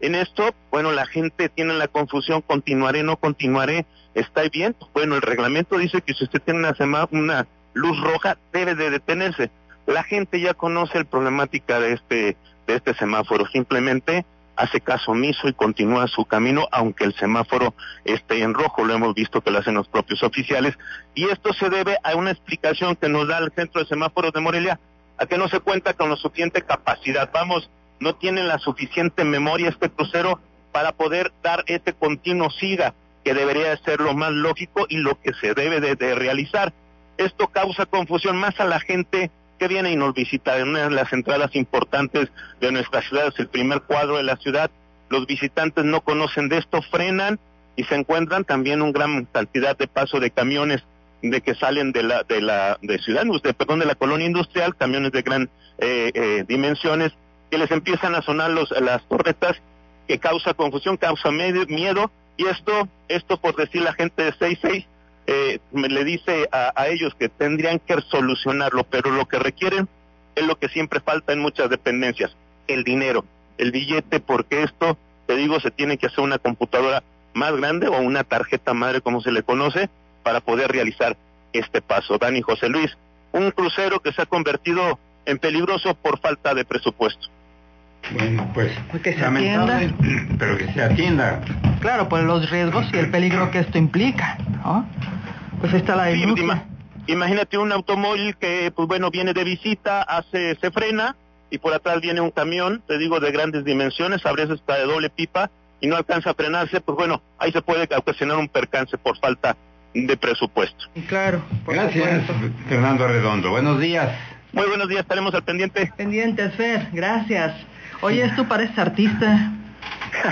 En esto, bueno, la gente tiene la confusión, continuaré, no continuaré, está bien. Bueno, el reglamento dice que si usted tiene una, una luz roja, debe de detenerse. La gente ya conoce la problemática de este, de este semáforo, simplemente hace caso omiso y continúa su camino aunque el semáforo esté en rojo, lo hemos visto que lo hacen los propios oficiales, y esto se debe a una explicación que nos da el Centro de Semáforos de Morelia, a que no se cuenta con la suficiente capacidad, vamos, no tienen la suficiente memoria este crucero para poder dar este continuo siga, que debería ser lo más lógico y lo que se debe de, realizar. Esto causa confusión más a la gente que viene y nos visita en una de las entradas importantes de nuestra ciudad, es el primer cuadro de la ciudad. Los visitantes no conocen de esto, frenan y se encuentran también una gran cantidad de paso de camiones de que salen de la ciudad, de, perdón, de la colonia industrial, camiones de gran eh, eh, dimensiones que les empiezan a sonar las torretas que causa confusión, causa miedo y esto esto por decir la gente de 66 eh, le dice a, ellos que tendrían que solucionarlo, pero lo que requieren es lo que siempre falta en muchas dependencias, el dinero, el billete, porque esto, te digo, se tiene que hacer una computadora más grande o una tarjeta madre, como se le conoce, para poder realizar este paso. Dani José Luis, un crucero que se ha convertido en peligroso por falta de presupuesto. Bueno, pues, pues que se atienda. pero que se atienda. Claro, por los riesgos y el peligro que esto implica, ¿no? Pues está la denuncia. imagínate un automóvil que, pues bueno, viene de visita, hace, se frena y por atrás viene un camión, te digo, de grandes dimensiones, a veces está de doble pipa y no alcanza a frenarse, pues bueno, ahí se puede ocasionar un percance por falta de presupuesto. Claro. Gracias, Fernando Redondo. Buenos días. Muy buenos días, estaremos al pendiente. Pendientes, Fer, gracias. Oye, tú pareces artista.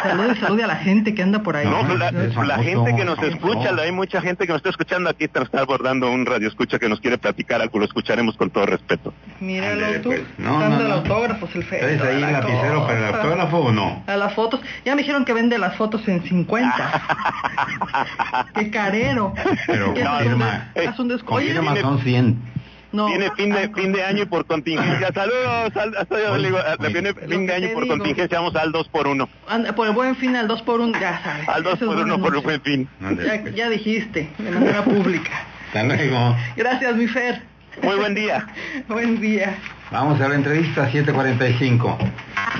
Saludos y salude a la gente que anda por ahí. No, la, gente que nos escucha, hay mucha gente que nos está escuchando aquí, está abordando un radio escucha que nos quiere platicar algo, lo escucharemos con todo respeto. Míralo tú, pues. no, dando el autógrafo, el ¿Traes ahí el lapicero para el autógrafo o no? A las fotos, ya me dijeron que vende las fotos en 50. Qué carero. Pero firma, haz un descuento. son 100. No, viene fin de, fin de año y por contingencia. Saludos, al, viene fin de año y por contingencia vamos al 2 por 1 Por el buen fin al 2 por 1 ya sabes. Al 2 por 1 por el buen fin. Ya, ya dijiste, de manera pública. Hasta luego. Gracias, mi Fer. Muy buen día. buen día. Vamos a la entrevista 745.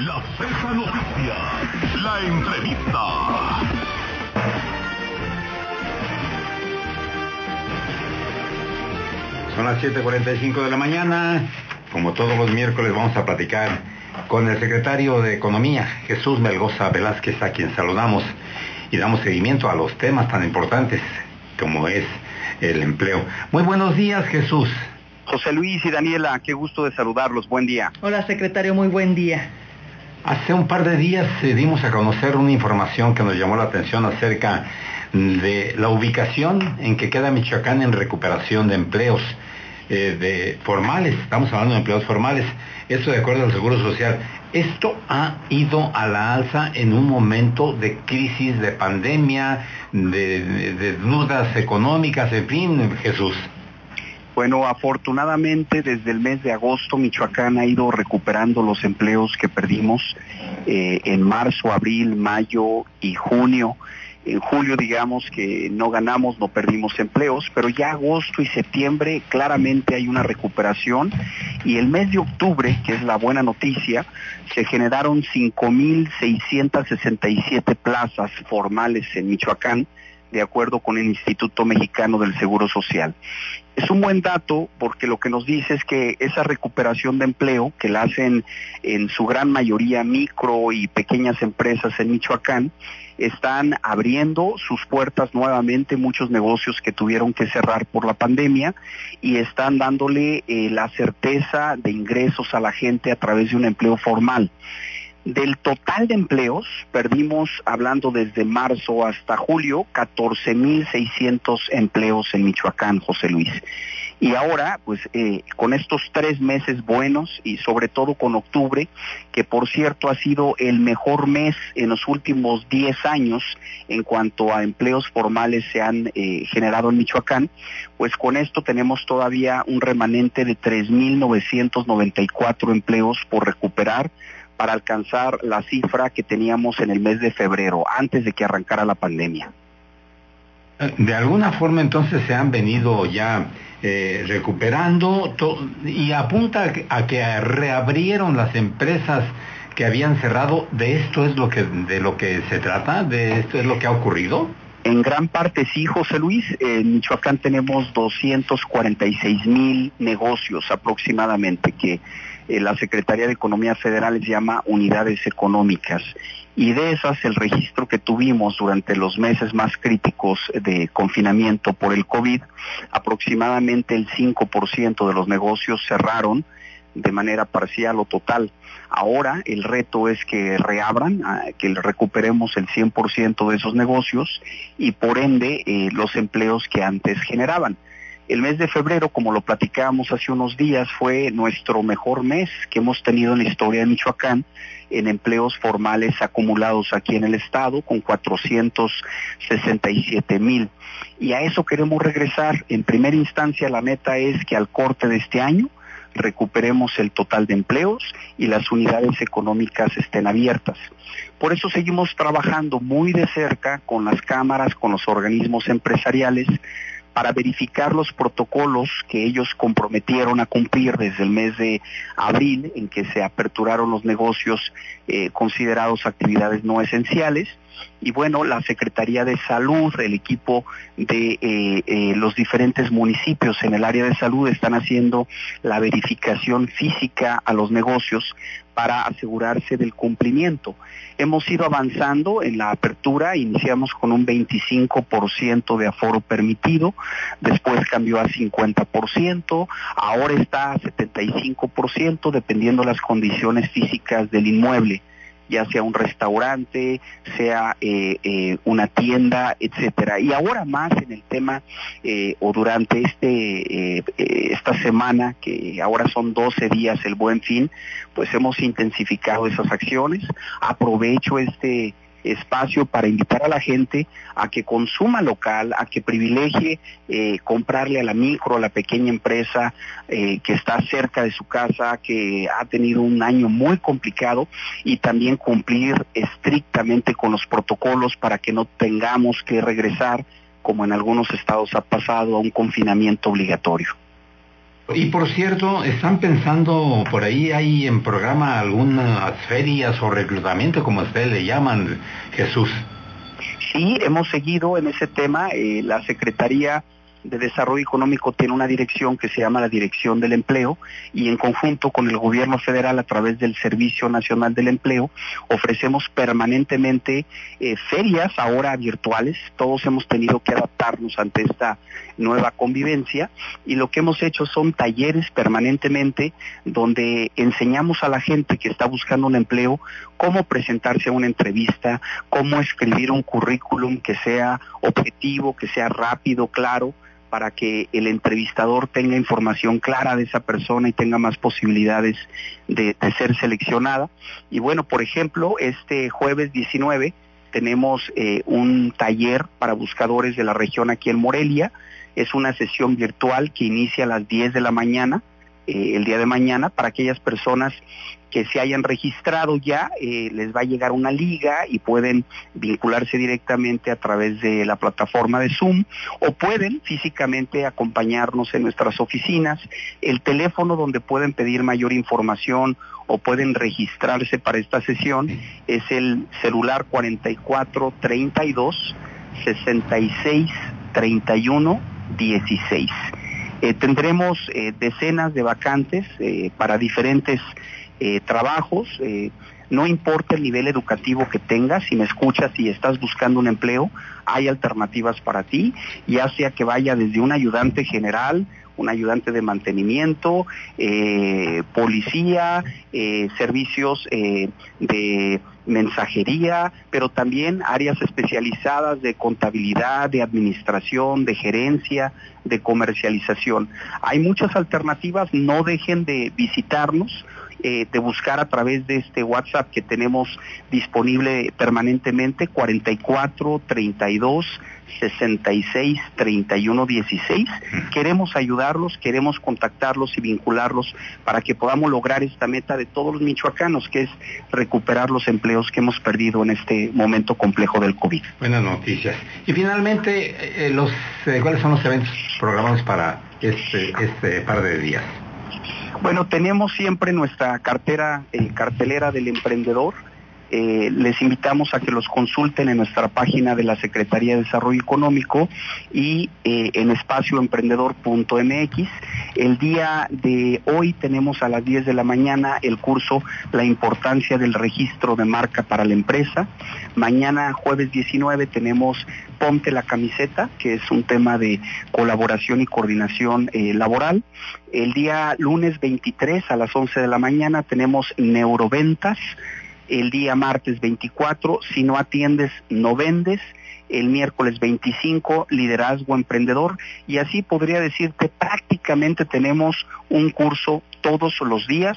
La Cesa Noticias, la entrevista. Son las 7.45 de la mañana. Como todos los miércoles vamos a platicar con el secretario de Economía, Jesús Melgoza Velázquez, a quien saludamos y damos seguimiento a los temas tan importantes como es el empleo. Muy buenos días, Jesús. José Luis y Daniela, qué gusto de saludarlos. Buen día. Hola, secretario, muy buen día. Hace un par de días eh, dimos a conocer una información que nos llamó la atención acerca de la ubicación en que queda Michoacán en recuperación de empleos. Eh, de formales, estamos hablando de empleados formales, esto de acuerdo al Seguro Social. Esto ha ido a la alza en un momento de crisis, de pandemia, de, dudas económicas, en fin, Jesús. bueno, afortunadamente desde el mes de agosto Michoacán ha ido recuperando los empleos que perdimos eh, en marzo, abril, mayo y junio. En julio digamos que no ganamos, no perdimos empleos, pero ya agosto y septiembre claramente hay una recuperación y el mes de octubre, que es la buena noticia, se generaron 5.667 plazas formales en Michoacán, de acuerdo con el Instituto Mexicano del Seguro Social. Es un buen dato porque lo que nos dice es que esa recuperación de empleo que la hacen en su gran mayoría micro y pequeñas empresas en Michoacán, están abriendo sus puertas nuevamente muchos negocios que tuvieron que cerrar por la pandemia y están dándole eh, la certeza de ingresos a la gente a través de un empleo formal. Del total de empleos, perdimos, hablando desde marzo hasta julio, 14.600 empleos en Michoacán, José Luis. Y ahora, pues eh, con estos tres meses buenos y sobre todo con octubre, que por cierto ha sido el mejor mes en los últimos 10 años en cuanto a empleos formales se han eh, generado en Michoacán, pues con esto tenemos todavía un remanente de 3.994 empleos por recuperar para alcanzar la cifra que teníamos en el mes de febrero, antes de que arrancara la pandemia. De alguna forma entonces se han venido ya eh, recuperando y apunta a que reabrieron las empresas que habían cerrado. ¿De esto es lo que, de lo que se trata? ¿De esto es lo que ha ocurrido? En gran parte sí, José Luis. En Michoacán tenemos 246 mil negocios aproximadamente que eh, la Secretaría de Economía Federal les llama unidades económicas. Y de esas, el registro que tuvimos durante los meses más críticos de confinamiento por el COVID, aproximadamente el 5% de los negocios cerraron de manera parcial o total. Ahora el reto es que reabran, ah, que recuperemos el 100% de esos negocios y por ende eh, los empleos que antes generaban. El mes de febrero, como lo platicábamos hace unos días, fue nuestro mejor mes que hemos tenido en la historia de Michoacán en empleos formales acumulados aquí en el estado con 467 mil. Y a eso queremos regresar. En primera instancia, la meta es que al corte de este año recuperemos el total de empleos y las unidades económicas estén abiertas. Por eso seguimos trabajando muy de cerca con las cámaras, con los organismos empresariales, para verificar los protocolos que ellos comprometieron a cumplir desde el mes de abril, en que se aperturaron los negocios eh, considerados actividades no esenciales. Y bueno, la Secretaría de Salud, el equipo de eh, eh, los diferentes municipios en el área de salud están haciendo la verificación física a los negocios para asegurarse del cumplimiento. Hemos ido avanzando en la apertura, iniciamos con un 25% de aforo permitido, después cambió a 50%, ahora está a 75% dependiendo las condiciones físicas del inmueble ya sea un restaurante, sea eh, eh, una tienda, etcétera. Y ahora más en el tema eh, o durante este esta semana que ahora son 12 días el Buen Fin, pues hemos intensificado esas acciones. Aprovecho este espacio para invitar a la gente a que consuma local, a que privilegie eh, comprarle a la micro, a la pequeña empresa eh, que está cerca de su casa, que ha tenido un año muy complicado y también cumplir estrictamente con los protocolos para que no tengamos que regresar, como en algunos estados ha pasado, a un confinamiento obligatorio. Y por cierto, ¿están pensando por ahí, hay en programa algunas ferias o reclutamiento, como ustedes le llaman, Jesús? Sí, hemos seguido en ese tema. Eh, la Secretaría de Desarrollo Económico tiene una dirección que se llama la Dirección del Empleo y en conjunto con el gobierno federal a través del Servicio Nacional del Empleo ofrecemos permanentemente eh, ferias ahora virtuales. Todos hemos tenido que adaptarnos ante esta nueva convivencia y lo que hemos hecho son talleres permanentemente donde enseñamos a la gente que está buscando un empleo cómo presentarse a una entrevista, cómo escribir un currículum que sea objetivo, que sea rápido, claro, para que el entrevistador tenga información clara de esa persona y tenga más posibilidades de, ser seleccionada. Y bueno, por ejemplo, este jueves 19 tenemos eh, un taller para buscadores de la región aquí en Morelia, Es una sesión virtual que inicia a las 10 de la mañana, eh, el día de mañana, para aquellas personas que se hayan registrado ya, eh, les va a llegar una liga y pueden vincularse directamente a través de la plataforma de Zoom o pueden físicamente acompañarnos en nuestras oficinas. El teléfono donde pueden pedir mayor información o pueden registrarse para esta sesión es el celular 4432 66 31 16. Tendremos eh, decenas de vacantes eh, para diferentes eh, trabajos, eh, no importa el nivel educativo que tengas, si me escuchas y estás buscando un empleo, hay alternativas para ti, ya sea que vaya desde un ayudante general, un ayudante de mantenimiento, eh, policía, servicios de mensajería, pero también áreas especializadas de contabilidad, de administración, de gerencia, de comercialización. Hay muchas alternativas, no dejen de visitarnos eh, de buscar a través de este WhatsApp que tenemos disponible permanentemente 44 32 66 31 16. Queremos ayudarlos, queremos contactarlos y vincularlos para que podamos lograr esta meta de todos los michoacanos, que es recuperar los empleos que hemos perdido en este momento complejo del COVID. Buenas noticias. Y finalmente, eh, eh, los, ¿cuáles son los eventos programados para este, este par de días? Bueno, tenemos siempre nuestra cartera, eh, cartelera del emprendedor. Eh, les invitamos a que los consulten en nuestra página de la Secretaría de Desarrollo Económico y eh, en espacioemprendedor.mx. El día de hoy tenemos a las 10 de la mañana el curso La importancia del registro de marca para la empresa. Mañana, jueves 19, tenemos Ponte la camiseta, que es un tema de colaboración y coordinación eh, laboral. El día lunes 23 a las 11 de la mañana tenemos neuroventas el día martes 24, si no atiendes, no vendes, el miércoles 25, liderazgo emprendedor, y así podría decirte, prácticamente tenemos un curso todos los días,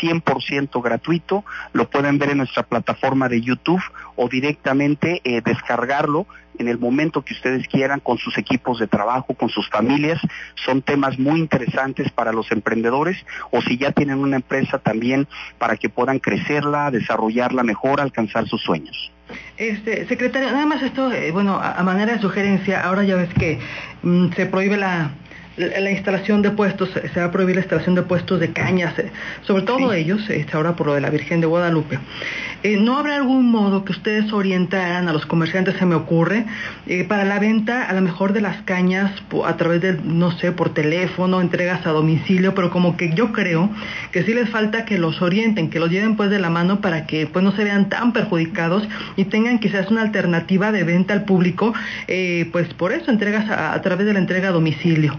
100% gratuito, lo pueden ver en nuestra plataforma de YouTube o directamente eh, descargarlo en el momento que ustedes quieran con sus equipos de trabajo, con sus familias. Son temas muy interesantes para los emprendedores o si ya tienen una empresa también para que puedan crecerla, desarrollarla mejor, alcanzar sus sueños. Este, secretario, nada más esto, eh, bueno, a, manera de sugerencia, ahora ya ves que mm, se prohíbe la, la instalación de puestos, se va a prohibir la instalación de puestos de cañas, eh, sobre todo ellos, este, ahora por lo de la Virgen de Guadalupe. Eh, ¿No habrá algún modo que ustedes orientaran a los comerciantes, se me ocurre, eh, para la venta a lo mejor de las cañas a través de, no sé, por teléfono, entregas a domicilio, pero como que yo creo que sí les falta que los orienten, que los lleven pues de la mano para que pues no se vean tan perjudicados y tengan quizás una alternativa de venta al público, pues por eso entregas a través de la entrega a domicilio.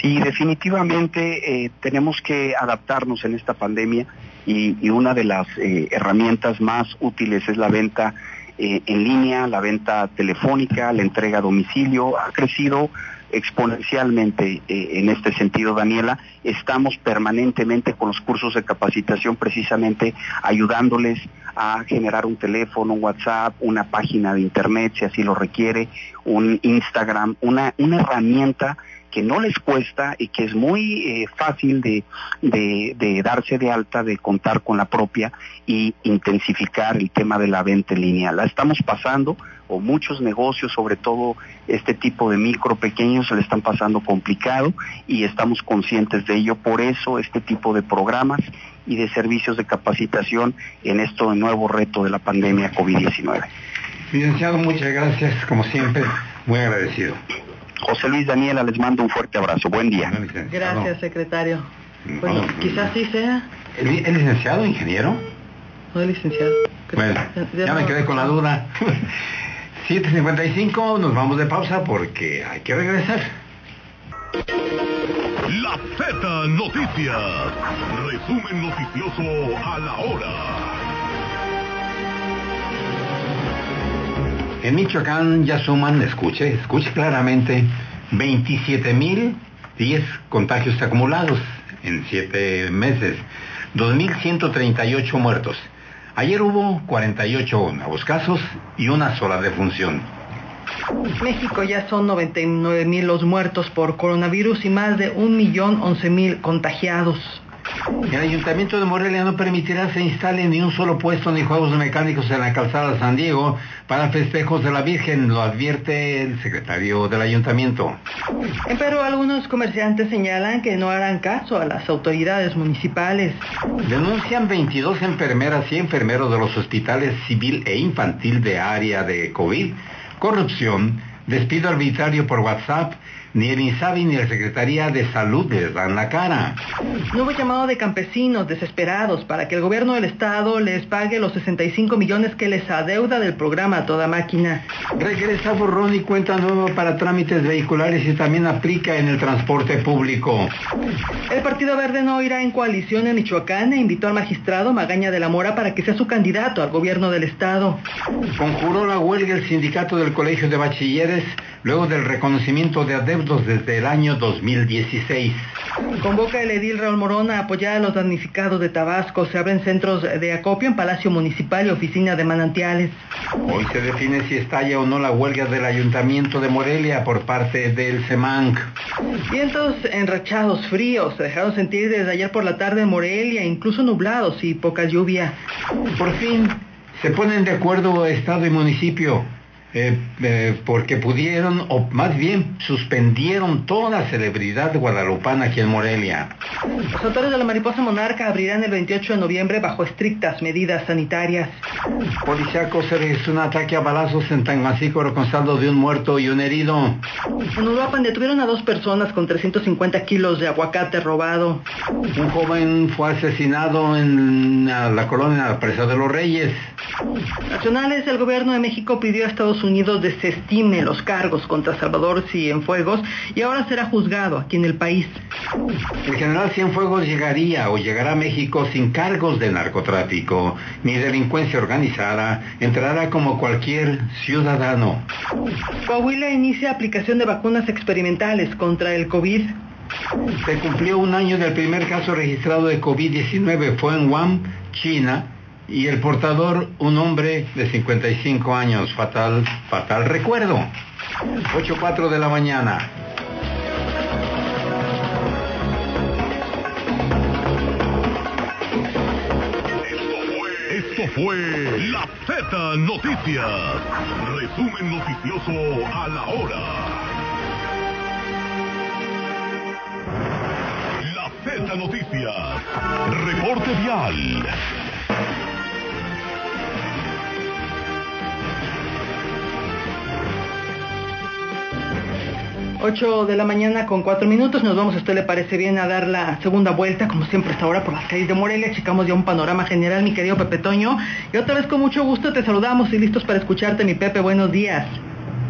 Sí, definitivamente eh, tenemos que adaptarnos en esta pandemia y, una de las eh, herramientas más útiles es la venta eh, en línea, la venta telefónica, la entrega a domicilio. Ha crecido exponencialmente en este sentido, Daniela. Estamos permanentemente con los cursos de capacitación precisamente ayudándoles a generar un teléfono, un WhatsApp, una página de internet si así lo requiere, un Instagram, una herramienta que no les cuesta y que es muy eh, fácil de, darse de alta, de contar con la propia y intensificar el tema de la venta en línea. La estamos pasando, o muchos negocios, sobre todo este tipo de micro pequeños, se le están pasando complicado y estamos conscientes de ello. Por eso este tipo de programas y de servicios de capacitación en este nuevo reto de la pandemia COVID-19. Licenciado, muchas gracias, como siempre, muy agradecido. José Luis Daniela, les mando un fuerte abrazo. Buen día. Gracias, secretario. Bueno, quizás sí sea. ¿Es licenciado, ingeniero? No es licenciado. Bueno, ya, me quedé con la duda. 7.55, nos vamos de pausa porque hay que regresar. La Z Noticias. Resumen noticioso a la hora. En Michoacán ya suman, escuche, escuche claramente, 27.010 contagios acumulados en siete meses, 2.138 muertos. Ayer hubo 48 nuevos casos y una sola defunción. México ya son 99 mil los muertos por coronavirus y más de un millón once mil contagiados. El Ayuntamiento de Morelia no permitirá se instale ni un solo puesto ni juegos mecánicos en la calzada San Diego para festejos de la Virgen, lo advierte el secretario del Ayuntamiento. Pero algunos comerciantes señalan que no harán caso a las autoridades municipales. Denuncian 22 enfermeras y enfermeros de los hospitales civil e infantil de área de COVID, corrupción, despido arbitrario por WhatsApp ni el INSABI ni la Secretaría de Salud les dan la cara. Nuevo llamado de campesinos desesperados para que el gobierno del estado les pague los 65 millones que les adeuda del programa Toda Máquina. Regresa borrón y cuenta nueva para trámites vehiculares y también aplica en el transporte público. El Partido Verde no irá en coalición en Michoacán e invitó al magistrado Magaña de la Mora para que sea su candidato al gobierno del estado. Conjuró la huelga el sindicato del Colegio de Bachilleres luego del reconocimiento de adeudos desde el año 2016. Convoca el edil Raúl Morón a apoyar a los damnificados de Tabasco. Se abren centros de acopio en Palacio Municipal y Oficina de Manantiales. Hoy se define si estalla o no la huelga del Ayuntamiento de Morelia por parte del CEMANC. Vientos enrachados, fríos, se dejaron sentir desde ayer por la tarde en Morelia, incluso nublados y poca lluvia. Por fin se ponen de acuerdo Estado y municipio eh, eh, porque pudieron, o más bien suspendieron toda celebridad guadalupana aquí en Morelia. Los autores de la mariposa monarca abrirán el 28 de noviembre bajo estrictas medidas sanitarias. Policiaco se registró un ataque a balazos en Tangamacícoro con saldo de un muerto y un herido. En Uruapan detuvieron a dos personas con 350 kilos de aguacate robado. Un joven fue asesinado en la colonia la Presa de los Reyes. Nacionales, el gobierno de México pidió a Estados Unidos desestime los cargos contra Salvador Cienfuegos y ahora será juzgado aquí en el país. El general Cienfuegos llegaría o llegará a México sin cargos de narcotráfico ni delincuencia organizada, entrará como cualquier ciudadano. Coahuila inicia aplicación de vacunas experimentales contra el COVID. Se cumplió un año del primer caso registrado de COVID-19, fue en Wuhan, China, y el portador un hombre de 55 años, fatal, fatal recuerdo. 8.4 de la mañana. Esto fue La Z Noticias. Resumen noticioso a la hora. La Z Noticias. Reporte vial. 8 de la mañana con 4 minutos. Nos vamos, a usted le parece bien, a dar la segunda vuelta, como siempre hasta ahora, por las calles de Morelia. Checamos ya un panorama general, mi querido Pepe Toño. Y otra vez con mucho gusto te saludamos y listos para escucharte, mi Pepe. Buenos días.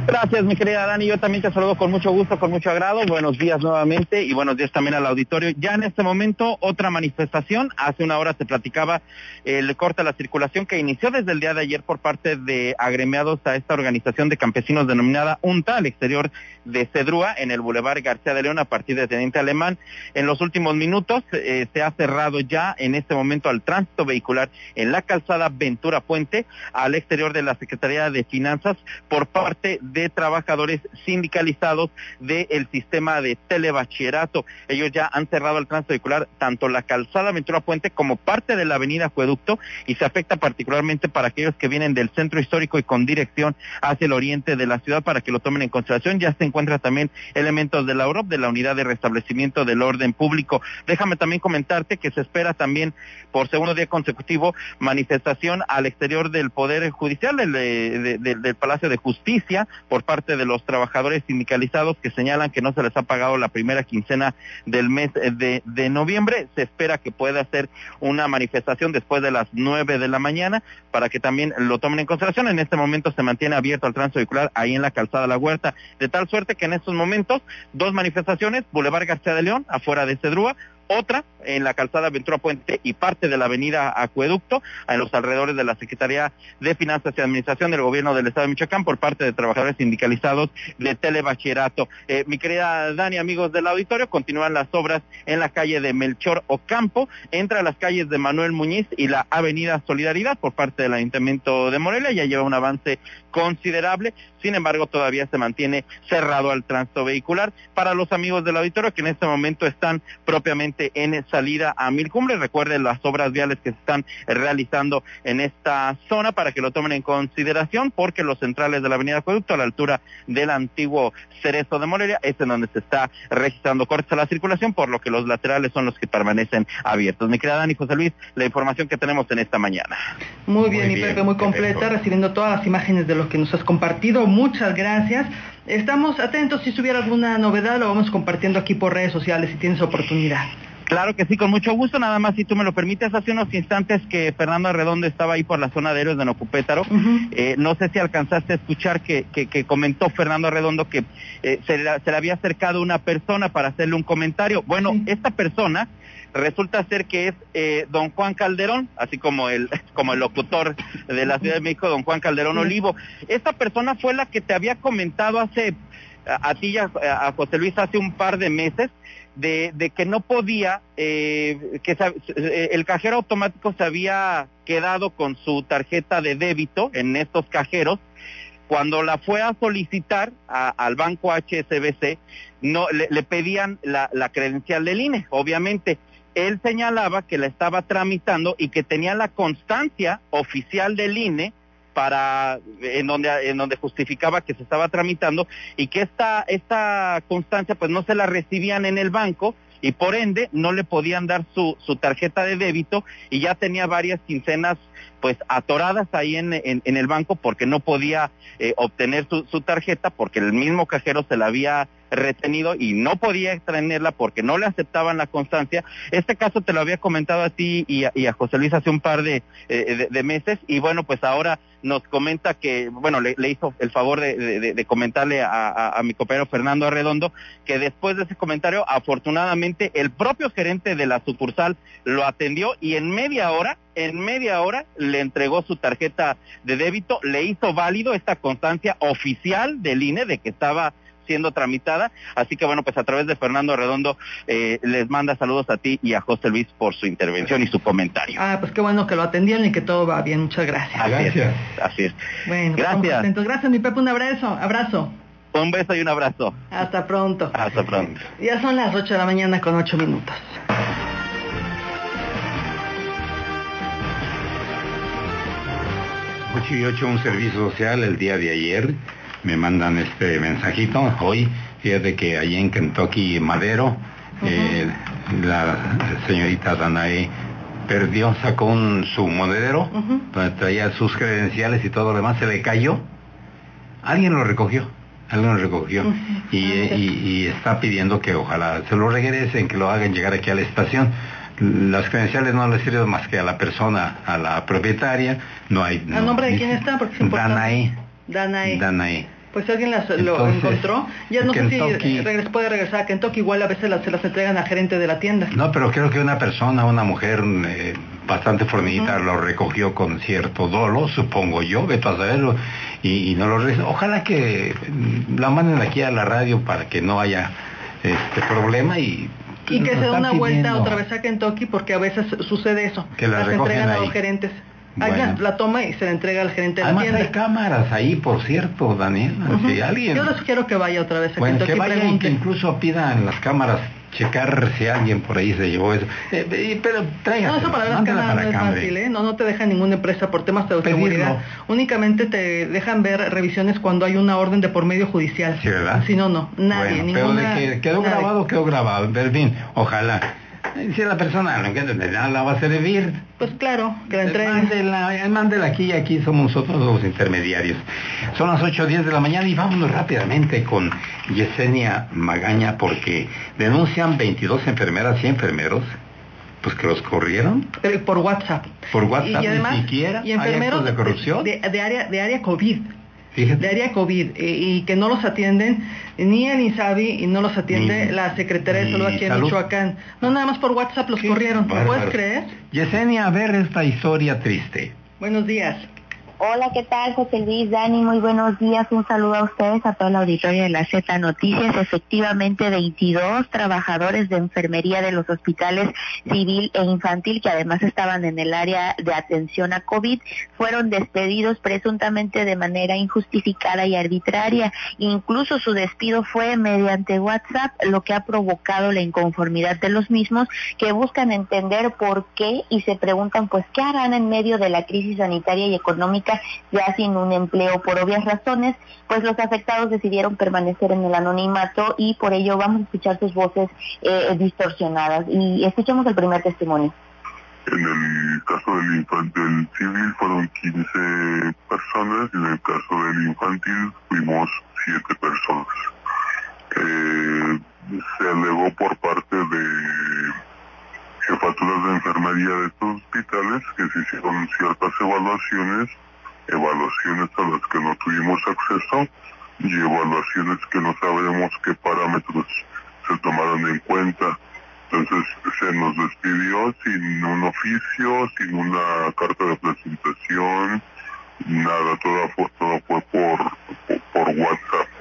Gracias, mi querida Dani. Yo también te saludo con mucho gusto, con mucho agrado. Buenos días nuevamente y buenos días también al auditorio. Ya en este momento, otra manifestación. Hace una hora se platicaba el corte a la circulación que inició desde el día de ayer por parte de agremiados a esta organización de campesinos denominada UNTA al exterior de Cedrúa en el Boulevard García de León a partir de Teniente Alemán. En los últimos minutos eh, se ha cerrado ya en este momento al tránsito vehicular en la calzada Ventura Puente al exterior de la Secretaría de Finanzas por parte de trabajadores sindicalizados del sistema de telebachillerato. Ellos ya han cerrado el tránsito vehicular tanto la calzada Ventura Puente como parte de la avenida Acueducto y se afecta particularmente para aquellos que vienen del centro histórico y con dirección hacia el oriente de la ciudad para que lo tomen en consideración. Ya se encuentran también elementos de la OROP, de la Unidad de Restablecimiento del Orden Público. Déjame también comentarte que se espera también por segundo día consecutivo manifestación al exterior del Poder Judicial, del, del Palacio de Justicia, por parte de los trabajadores sindicalizados que señalan que no se les ha pagado la primera quincena del mes de, noviembre. Se espera que pueda hacer una manifestación después de las nueve de la mañana para que también lo tomen en consideración. En este momento se mantiene abierto el tránsito vehicular ahí en la calzada La Huerta, de tal suerte que en estos momentos dos manifestaciones, Boulevard García de León, afuera de Cedrúa, otra en la calzada Ventura Puente y parte de la avenida Acueducto, en los alrededores de la Secretaría de Finanzas y Administración del Gobierno del Estado de Michoacán por parte de trabajadores sindicalizados de Telebachillerato. Eh, mi querida Dani, amigos del auditorio, continúan las obras en la calle de Melchor Ocampo, entre las calles de Manuel Muñiz y la avenida Solidaridad por parte del Ayuntamiento de Morelia. Ya lleva un avance considerable, sin embargo todavía se mantiene cerrado al tránsito vehicular. Para los amigos del auditorio que en este momento están propiamente en salida a Mil Cumbres, recuerden las obras viales que se están realizando en esta zona para que lo tomen en consideración porque los centrales de la avenida Acueducto a la altura del antiguo Cerezo de Morelia es en donde se está registrando cortes a la circulación, por lo que los laterales son los que permanecen abiertos. Mi querida Dani José Luis, la información que tenemos en esta mañana. Muy bien, muy y Pepe, muy completa, recibiendo todas las imágenes de los que nos has compartido. Muchas gracias. Estamos atentos, si hubiera alguna novedad lo vamos compartiendo aquí por redes sociales si tienes oportunidad. Claro que sí, con mucho gusto. Nada más, si tú me lo permites, hace unos instantes que Fernando Arredondo estaba ahí por la zona de héroes de Nocupétaro. Eh, no sé si alcanzaste a escuchar que, que, comentó Fernando Arredondo que eh, se, le, había acercado una persona para hacerle un comentario. Bueno, esta persona resulta ser que es eh, don Juan Calderón, así como el, como el locutor de la Ciudad de México, don Juan Calderón Olivo. Esta persona fue la que te había comentado hace, a, ti y a, José Luis hace un par de meses, de, de que no podía, eh, que eh, el cajero automático se había quedado con su tarjeta de débito en estos cajeros, cuando la fue a solicitar al banco HSBC, no, le, pedían la, la, credencial del INE, obviamente él señalaba que la estaba tramitando y que tenía la constancia oficial del INE para en donde justificaba que se estaba tramitando y que esta esta constancia pues no se la recibían en el banco y por ende no le podían dar su, su tarjeta de débito y ya tenía varias quincenas pues atoradas ahí en, en, el banco porque no podía eh, obtener su, tarjeta porque el mismo cajero se la había retenido y no podía extraerla porque no le aceptaban la constancia. Este caso te lo había comentado a ti y a, José Luis hace un par de, eh, de, meses y bueno, pues ahora nos comenta que, bueno, le, hizo el favor de, comentarle a, a, mi compañero Fernando Arredondo que después de ese comentario, afortunadamente, el propio gerente de la sucursal lo atendió y en media hora en media hora le entregó su tarjeta de débito, le hizo válido esta constancia oficial del INE de que estaba siendo tramitada. Así que bueno, pues a través de Fernando Redondo eh, les manda saludos a ti y a José Luis por su intervención y su comentario. Ah, pues qué bueno que lo atendieron y que todo va bien. Muchas gracias. Así gracias. Es, así es. Bueno, pues, gracias. Gracias, mi Pepe. Un abrazo. Abrazo. Un beso y un abrazo. Hasta pronto. Hasta pronto. Ya son las 8 de la mañana con 8 minutos. 8 y 8 un servicio social el día de ayer. Me mandan este mensajito. Hoy, fíjate que allí en Kentucky Madero, eh, la señorita Danae perdió, sacó un, su monedero, donde traía sus credenciales y todo lo demás, se le cayó. Alguien lo recogió. Alguien lo recogió y, y, está pidiendo que ojalá se lo regresen, que lo hagan llegar aquí a la estación las credenciales no le sirven más que a la persona, a la propietaria, no hay... ¿A nombre de quién está? Porque es Danae. Danae. Danae. Pues si alguien las, lo encontró, ya no sé si puede regresar a Kentucky, igual a veces las, se las entregan al gerente de la tienda. No, pero creo que una persona, una mujer eh, bastante fornida, lo recogió con cierto dolo, supongo yo, veto a saberlo, y, y no lo Ojalá que la manden aquí a la radio para que no haya este problema y y que se dé una vuelta otra vez a Kentucky porque a veces sucede eso. Que la las entregan a los gerentes. Bueno. la toma y se la entrega al gerente de la tienda. hay cámaras ahí, por cierto, Daniel. si alguien... Yo les quiero que vaya otra vez a bueno, que vaya y que incluso pidan las cámaras checar si alguien por ahí se llevó eso. Eh, pero traiga. No, eso para las cámaras no es fácil, ¿eh? No, no te deja ninguna empresa por temas de seguridad. Únicamente te dejan ver revisiones cuando hay una orden de por medio judicial. Sí, ¿verdad? Si no, no. Nadie, ninguna. Pero de que quedó grabado, quedó grabado. En fin, ojalá. Si la persona no la va a servir. Pues claro, que la entreguen. Mándela, mándela aquí y aquí somos nosotros los intermediarios. Son las 8 o 10 de la mañana y vámonos rápidamente con Yesenia Magaña porque denuncian 22 enfermeras y enfermeros pues que los corrieron. por WhatsApp. Por WhatsApp, y, además, ni siquiera y enfermeros de corrupción. De, área, de área COVID. De área COVID y, que no los atienden ni el INSABI y no los atiende la Secretaría de Salud aquí en Michoacán. No, nada más por WhatsApp los corrieron. ¿Lo puedes creer? Yesenia, a ver esta historia triste. Buenos días. Hola, ¿qué tal? José Luis, Dani, muy buenos días. Un saludo a ustedes, a toda la auditoría de la Z Noticias. Efectivamente, 22 trabajadores de enfermería de los hospitales civil e infantil, que además estaban en el área de atención a COVID, fueron despedidos presuntamente de manera injustificada y arbitraria. Incluso su despido fue mediante WhatsApp, lo que ha provocado la inconformidad de los mismos, que buscan entender por qué y se preguntan, pues, ¿qué harán en medio de la crisis sanitaria y económica? Ya sin un empleo por obvias razones, pues los afectados decidieron permanecer en el anonimato y por ello vamos a escuchar sus voces eh, distorsionadas. Y escuchemos el primer testimonio. En el caso del, infantil civil fueron 15 personas y en el caso del infantil fuimos 7 personas. Eh, se alegó por parte de jefaturas de enfermería de estos hospitales que se hicieron ciertas evaluaciones evaluaciones a las que no tuvimos acceso y evaluaciones que no sabemos qué parámetros se tomaron en cuenta. Entonces se nos despidió sin un oficio, sin una carta de presentación, nada, todo todo fue por, por WhatsApp.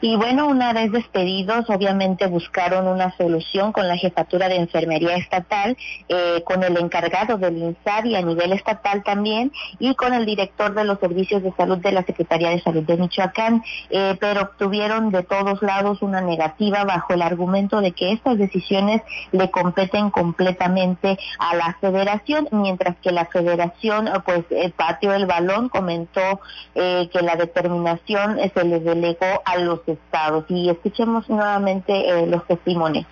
Y bueno, una vez despedidos, obviamente buscaron una solución con la jefatura de enfermería estatal, eh, con el encargado del INSABI a nivel estatal también y con el director de los servicios de salud de la Secretaría de Salud de Michoacán, eh, pero obtuvieron de todos lados una negativa bajo el argumento de que estas decisiones le competen completamente a la federación, mientras que la federación pues eh, pateó el balón, comentó que la determinación se le delegó a los estados y escuchemos nuevamente eh, los testimonios.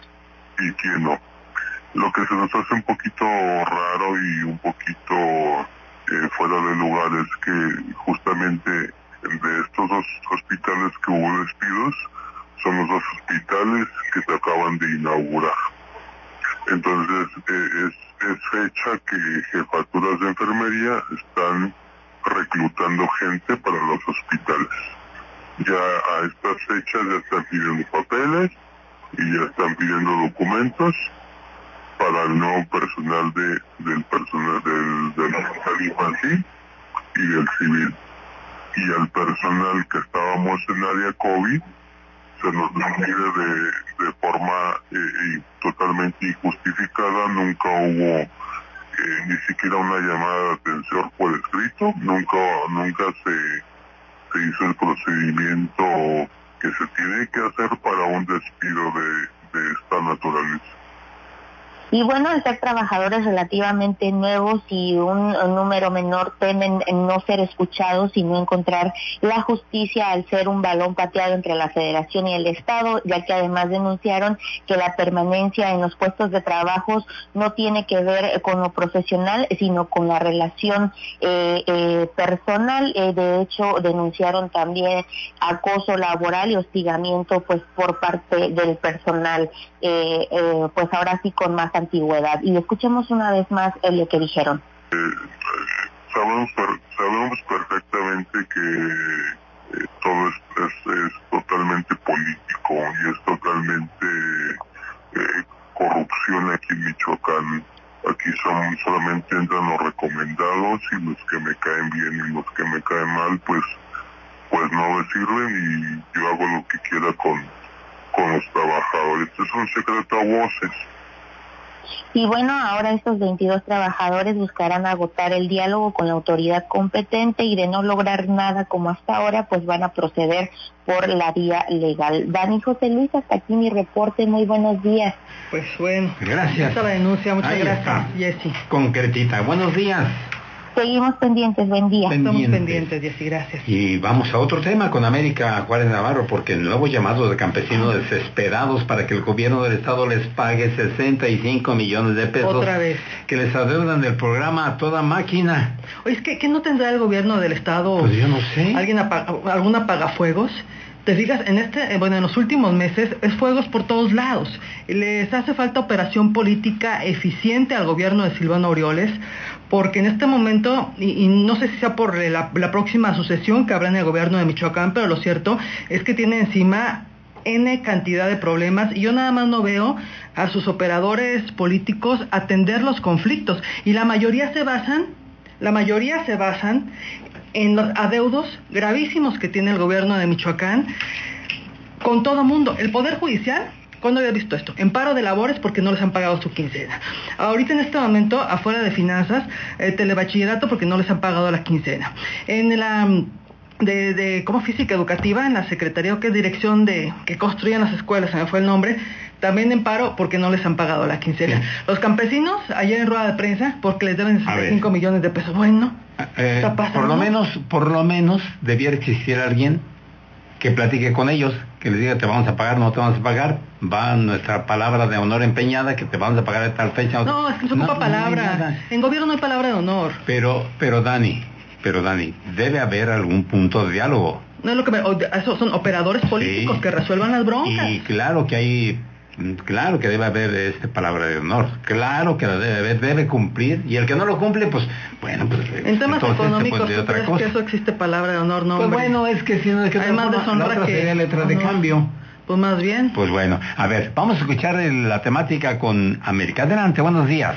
Y que no. Lo que se nos hace un poquito raro y un poquito eh, fuera de lugar es que justamente de estos dos hospitales que hubo despidos son los dos hospitales que se acaban de inaugurar. Entonces eh, es, es fecha que jefaturas de enfermería están reclutando gente para los hospitales ya a estas fechas ya están pidiendo papeles y ya están pidiendo documentos para el nuevo personal de, del personal del, del hospital infantil y del civil. Y al personal que estábamos en área COVID se nos despide de, de forma eh, totalmente injustificada, nunca hubo eh, ni siquiera una llamada de atención por escrito, nunca, nunca se se hizo el procedimiento que se tiene que hacer para un despido de, de esta naturaleza. Y bueno, al ser trabajadores relativamente nuevos y un, número menor temen no ser escuchados y no encontrar la justicia al ser un balón pateado entre la federación y el Estado, ya que además denunciaron que la permanencia en los puestos de trabajo no tiene que ver con lo profesional, sino con la relación eh, eh, personal. Eh, de hecho, denunciaron también acoso laboral y hostigamiento pues por parte del personal, pues ahora sí con más antigüedad. Y escuchemos una vez más lo que dijeron. Eh, sabemos, perfectamente que eh, todo es, es, totalmente político y es totalmente eh, corrupción aquí en Michoacán. Aquí son, solamente entran los recomendados y los que me caen bien y los que me caen mal, pues pues no me sirven y yo hago lo que quiera con, con los trabajadores. Es un secreto a voces y bueno, ahora estos 22 trabajadores buscarán agotar el diálogo con la autoridad competente y de no lograr nada como hasta ahora, pues van a proceder por la vía legal. Dani José Luis, hasta aquí mi reporte. Muy buenos días. Pues bueno. Gracias. Esta la denuncia. Muchas gracias, Jessy. Concretita. Buenos días. Seguimos pendientes, buen día. Estamos pendientes, Jessy, gracias. Y vamos a otro tema con América Juárez Navarro, porque el nuevo llamado de campesinos desesperados para que el gobierno del estado les pague 65 millones de pesos. Otra vez. Que les adeudan del programa a toda máquina. Oye, es que ¿qué no tendrá el gobierno del estado? Pues yo no sé. ¿Alguien alguna apagafuegos? Te fijas, en este, eh, bueno, en los últimos meses es fuegos por todos lados. Les hace falta operación política eficiente al gobierno de Silvano Aureoles, porque en este momento, y, no sé si sea por la, próxima sucesión que habrá en el gobierno de Michoacán, pero lo cierto es que tiene encima N cantidad de problemas y yo nada más no veo a sus operadores políticos atender los conflictos y la mayoría se basan, la mayoría se basan en los adeudos gravísimos que tiene el gobierno de Michoacán con todo mundo. El Poder Judicial, ¿cuándo había visto esto? En paro de labores porque no les han pagado su quincena. Ahorita en este momento, afuera de finanzas, el telebachillerato porque no les han pagado la quincena. En la de, de como física educativa en la Secretaría, que es dirección de que construyen las escuelas, se me fue el nombre, también en paro porque no les han pagado la quincena. Los campesinos, ayer en rueda de prensa, porque les deben 65 millones de pesos. Bueno, eh, por lo menos, por lo menos, debiera existir alguien que platique con ellos, que les diga te vamos a pagar, no te vamos a pagar, va nuestra palabra de honor empeñada que te vamos a pagar de tal fecha. No, es que se ocupa palabra. en gobierno no hay palabra de honor. Pero, pero Dani, pero Dani, debe haber algún punto de diálogo. No es lo que me, esos son operadores políticos que resuelvan las broncas. Y claro que hay Claro que debe haber este palabra de honor, claro que la debe haber, debe cumplir, y el que no lo cumple, pues, bueno, pues... En temas económicos, ¿tú crees que eso existe palabra de honor? No, pues bueno, es que si no es que... Hay más deshonra que... letra de cambio. Pues más bien. Pues bueno, a ver, vamos a escuchar la temática con América. Adelante, buenos días.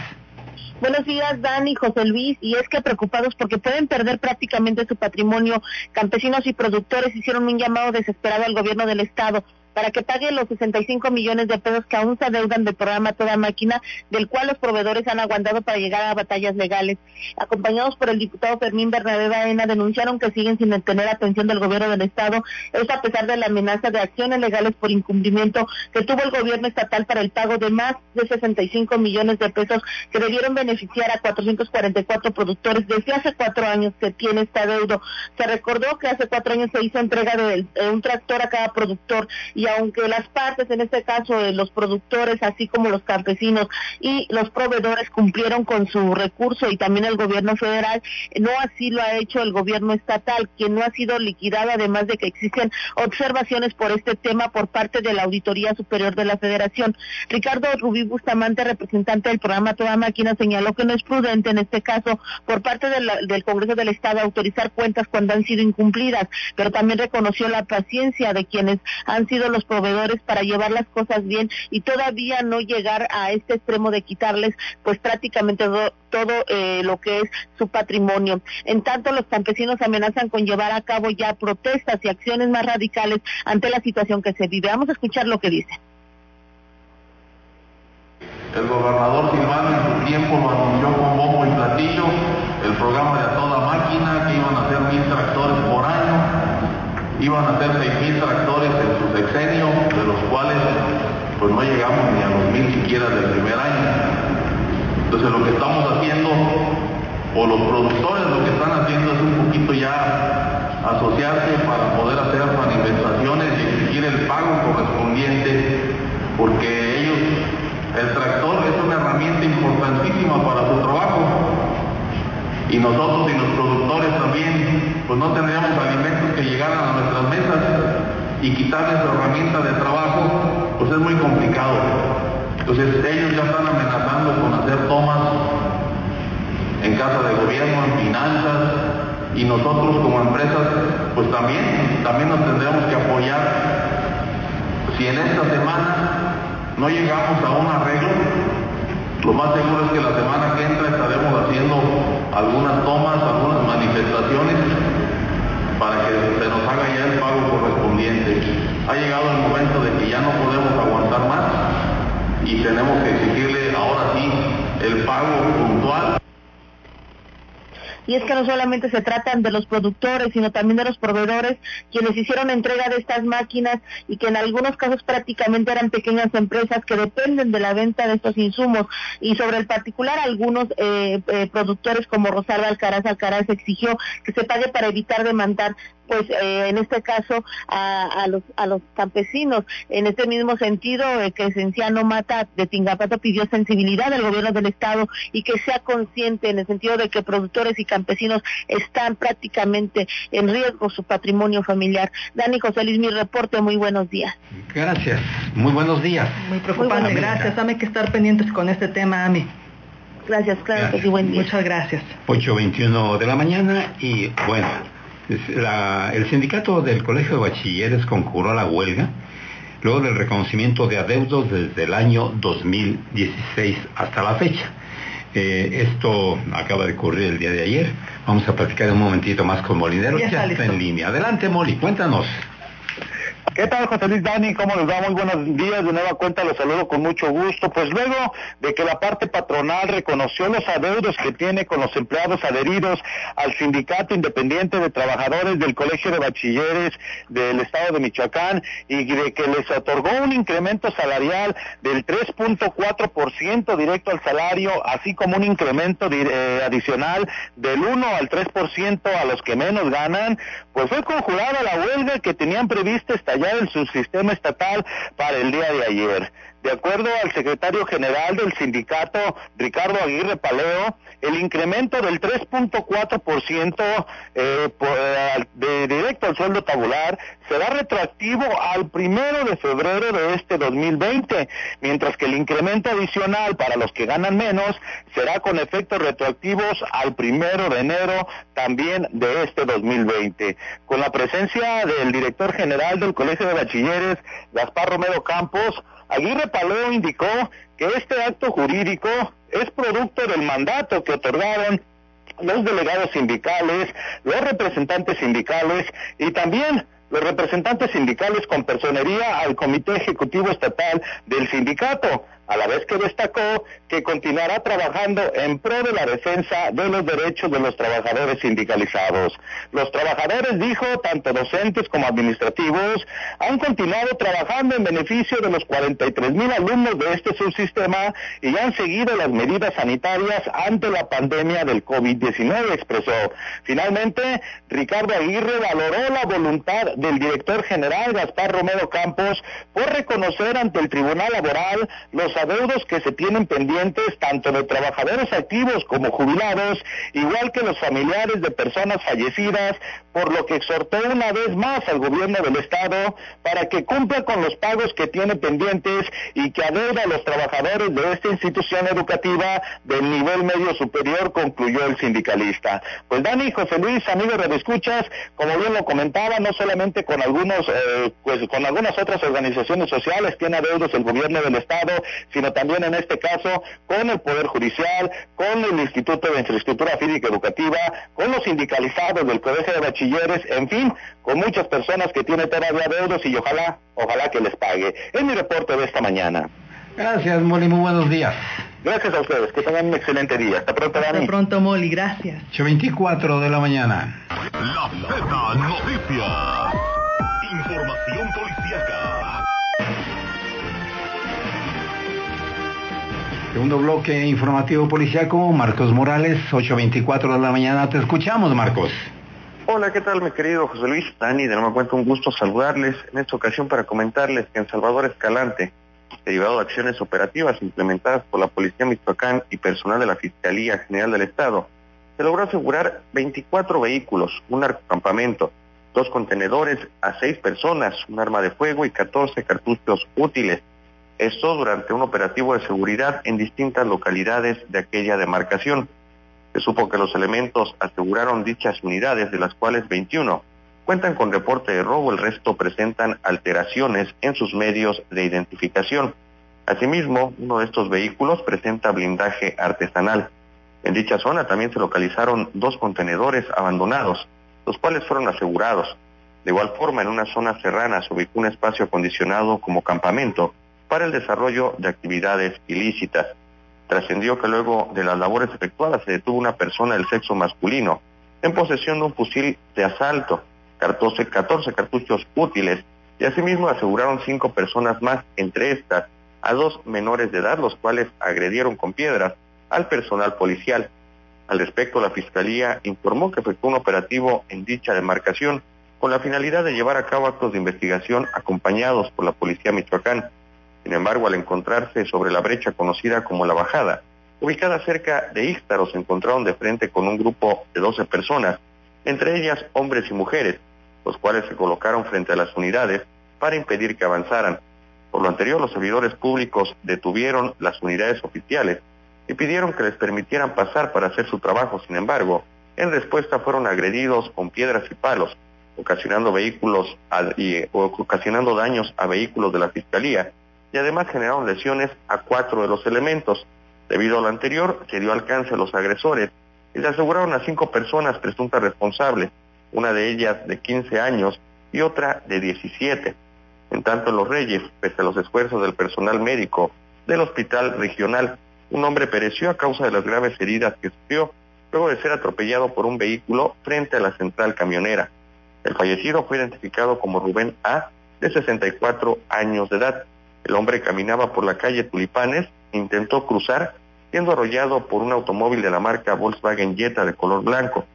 Buenos días, Dani, José Luis. Y es que preocupados porque pueden perder prácticamente su patrimonio, campesinos y productores hicieron un llamado desesperado al gobierno del Estado para que pague los 65 millones de pesos que aún se adeudan del programa Toda Máquina, del cual los proveedores han aguantado para llegar a batallas legales. Acompañados por el diputado Fermín Bernabé Baena, denunciaron que siguen sin tener atención del gobierno del Estado, esto a pesar de la amenaza de acciones legales por incumplimiento que tuvo el gobierno estatal para el pago de más de 65 millones de pesos que debieron beneficiar a 444 productores desde hace cuatro años que tiene este adeudo. Se recordó que hace cuatro años se hizo entrega de un tractor a cada productor y aunque las partes, en este caso los productores, así como los campesinos y los proveedores cumplieron con su recurso y también el gobierno federal, no así lo ha hecho el gobierno estatal, quien no ha sido liquidado, además de que existen observaciones por este tema por parte de la Auditoría Superior de la Federación. Ricardo Rubí Bustamante, representante del programa Toda Máquina, señaló que no es prudente en este caso por parte del Congreso del Estado autorizar cuentas cuando han sido incumplidas, pero también reconoció la paciencia de quienes han sido los los proveedores para llevar las cosas bien y todavía no llegar a este extremo de quitarles pues prácticamente todo, eh, lo que es su patrimonio. En tanto, los campesinos amenazan con llevar a cabo ya protestas y acciones más radicales ante la situación que se vive. Vamos a escuchar lo que dice. El gobernador en su tiempo lo anunció con bombo y platillo, el programa de a toda máquina, que iban a ser mil tractores por año, iban a ser 6.000 tractores en su sexenio, de los cuales pues no llegamos ni a los mil siquiera del primer año. Entonces lo que estamos haciendo, o los productores lo que están haciendo es un poquito ya asociarse para poder hacer manifestaciones y exigir el pago correspondiente, porque ellos, el tractor es una herramienta importantísima para su trabajo y nosotros y los productores también, pues no tendríamos alimentos que llegaran a nuestras mesas y quitarles su herramienta de trabajo, pues es muy complicado. Entonces ellos ya están amenazando con hacer tomas en casa de gobierno, en finanzas, y nosotros como empresas, pues también, también nos tendremos que apoyar. Si en esta semana no llegamos a un arreglo, lo más seguro es que la semana que entra estaremos haciendo algunas tomas, algunas manifestaciones para que se nos haga ya el pago correspondiente. Ha llegado el momento de que ya no podemos aguantar más y tenemos que exigirle ahora sí el pago puntual y es que no solamente se tratan de los productores, sino también de los proveedores, quienes hicieron entrega de estas máquinas y que en algunos casos prácticamente eran pequeñas empresas que dependen de la venta de estos insumos. Y sobre el particular, algunos eh, eh, productores como Rosalba Alcaraz Alcaraz exigió que se pague para evitar demandar pues eh, en este caso a, los a los campesinos. En este mismo sentido, eh, que Cienciano Mata de Tingapato pidió sensibilidad al gobierno del estado y que sea consciente en el sentido de que productores y campesinos están prácticamente en riesgo su patrimonio familiar. Dani José Luis, mi reporte, muy buenos días. Gracias, muy buenos días. Muy preocupante, gracias. Dame que estar pendientes con este tema, Ami. Gracias, claro que sí, buen día. Muchas gracias. 8.21 de la mañana y bueno, el sindicato del Colegio de Bachilleres concurrió a la huelga luego del reconocimiento de adeudos desde el año 2016 hasta la fecha. Eh, esto acaba de ocurrir el día de ayer. Vamos a platicar un momentito más con Molinero. Ya, está en línea. Adelante, Moli, cuéntanos. ¿Qué tal, José Luis Dani? ¿Cómo les va? Muy buenos días. De nueva cuenta los saludo con mucho gusto. Pues luego de que la parte patronal reconoció los adeudos que tiene con los empleados adheridos al Sindicato Independiente de Trabajadores del Colegio de Bachilleres del Estado de Michoacán y de que les otorgó un incremento salarial del 3.4% directo al salario, así como un incremento eh, adicional del 1 al 3% a los que menos ganan, pues fue conjurada la huelga que tenían prevista estallar el subsistema estatal para el día de ayer. De acuerdo al secretario general del sindicato, Ricardo Aguirre Paleo, el incremento del 3.4% eh, eh, de directo al sueldo tabular será retroactivo al primero de febrero de este 2020, mientras que el incremento adicional para los que ganan menos será con efectos retroactivos al primero de enero también de este 2020. Con la presencia del director general del Colegio de Bachilleres, Gaspar Romero Campos, Aguirre Paleo indicó que este acto jurídico es producto del mandato que otorgaron los delegados sindicales, los representantes sindicales y también los representantes sindicales con personería al Comité Ejecutivo Estatal del sindicato, a la vez que destacó que continuará trabajando en pro de la defensa de los derechos de los trabajadores sindicalizados. Los trabajadores, dijo, tanto docentes como administrativos, han continuado trabajando en beneficio de los 43 mil alumnos de este subsistema y han seguido las medidas sanitarias ante la pandemia del COVID-19, expresó. Finalmente, Ricardo Aguirre valoró la voluntad del director general Gaspar Romero Campos por reconocer ante el Tribunal Laboral los adeudos que se tienen pendientes tanto de trabajadores activos como jubilados, igual que los familiares de personas fallecidas, por lo que exhortó una vez más al gobierno del Estado para que cumpla con los pagos que tiene pendientes y que adeuda a los trabajadores de esta institución educativa del nivel medio superior, concluyó el sindicalista. Pues Dani, José Luis, amigos de escuchas, como bien lo comentaba, no solamente con algunos, eh, pues con algunas otras organizaciones sociales tiene adeudos el gobierno del Estado, sino también en este caso con el Poder Judicial, con el Instituto de Infraestructura Física Educativa, con los sindicalizados del Colegio de Bachilleres, en fin, con muchas personas que tienen todavía deudos y ojalá, ojalá que les pague. Es mi reporte de esta mañana. Gracias, Molly, muy buenos días. Gracias a ustedes, que tengan un excelente día. Hasta pronto, Dani. Hasta pronto, Molly, gracias. 8.24 de la mañana. La Z Noticias. Información policíaca. Segundo bloque informativo policiaco, Marcos Morales, 8.24 de la mañana. Te escuchamos, Marcos. Hola, ¿qué tal mi querido José Luis? Dani, de nuevo cuenta un gusto saludarles en esta ocasión para comentarles que en Salvador Escalante, derivado de acciones operativas implementadas por la Policía Michoacán y personal de la Fiscalía General del Estado, se logró asegurar 24 vehículos, un campamento, dos contenedores a seis personas, un arma de fuego y 14 cartuchos útiles esto durante un operativo de seguridad en distintas localidades de aquella demarcación. Se supo que los elementos aseguraron dichas unidades, de las cuales 21 cuentan con reporte de robo, el resto presentan alteraciones en sus medios de identificación. Asimismo, uno de estos vehículos presenta blindaje artesanal. En dicha zona también se localizaron dos contenedores abandonados, los cuales fueron asegurados. De igual forma, en una zona serrana se ubicó un espacio acondicionado como campamento para el desarrollo de actividades ilícitas. Trascendió que luego de las labores efectuadas se detuvo una persona del sexo masculino en posesión de un fusil de asalto, 14, 14 cartuchos útiles y asimismo aseguraron cinco personas más, entre estas a dos menores de edad, los cuales agredieron con piedras al personal policial. Al respecto, la Fiscalía informó que efectuó un operativo en dicha demarcación con la finalidad de llevar a cabo actos de investigación acompañados por la Policía Michoacán. Sin embargo, al encontrarse sobre la brecha conocida como La Bajada, ubicada cerca de Íxtaro, se encontraron de frente con un grupo de 12 personas, entre ellas hombres y mujeres, los cuales se colocaron frente a las unidades para impedir que avanzaran. Por lo anterior, los servidores públicos detuvieron las unidades oficiales y pidieron que les permitieran pasar para hacer su trabajo. Sin embargo, en respuesta fueron agredidos con piedras y palos, ocasionando daños a vehículos de la fiscalía y además generaron lesiones a cuatro de los elementos. Debido a lo anterior, se dio alcance a los agresores y se aseguraron a cinco personas presuntas responsables, una de ellas de 15 años y otra de 17. En tanto, en Los Reyes, pese a los esfuerzos del personal médico del hospital regional, un hombre pereció a causa de las graves heridas que sufrió luego de ser atropellado por un vehículo frente a la central camionera. El fallecido fue identificado como Rubén A, de 64 años de edad. El hombre caminaba por la calle Tulipanes, intentó cruzar, siendo arrollado por un automóvil de la marca Volkswagen Jetta de color blanco.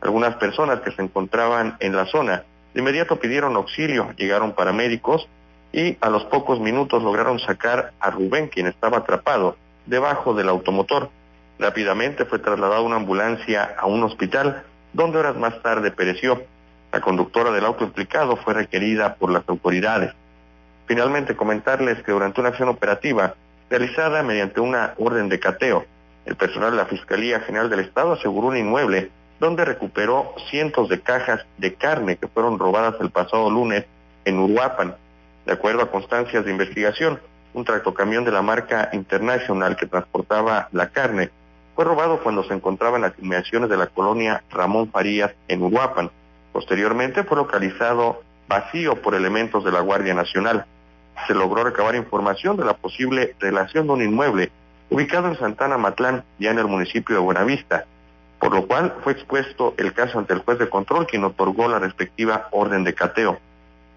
Algunas personas que se encontraban en la zona de inmediato pidieron auxilio, llegaron paramédicos y a los pocos minutos lograron sacar a Rubén, quien estaba atrapado debajo del automotor. Rápidamente fue trasladado una ambulancia a un hospital, donde horas más tarde pereció. La conductora del auto implicado fue requerida por las autoridades. Finalmente, comentarles que durante una acción operativa realizada mediante una orden de cateo, el personal de la Fiscalía General del Estado aseguró un inmueble donde recuperó cientos de cajas de carne que fueron robadas el pasado lunes en Uruapan. De acuerdo a constancias de investigación, un tractocamión de la marca International que transportaba la carne fue robado cuando se encontraba en las inmediaciones de la colonia Ramón Farías en Uruapan. Posteriormente fue localizado vacío por elementos de la Guardia Nacional. Se logró recabar información de la posible relación de un inmueble ubicado en Santana Matlán, ya en el municipio de Buenavista, por lo cual fue expuesto el caso ante el juez de control quien otorgó la respectiva orden de cateo.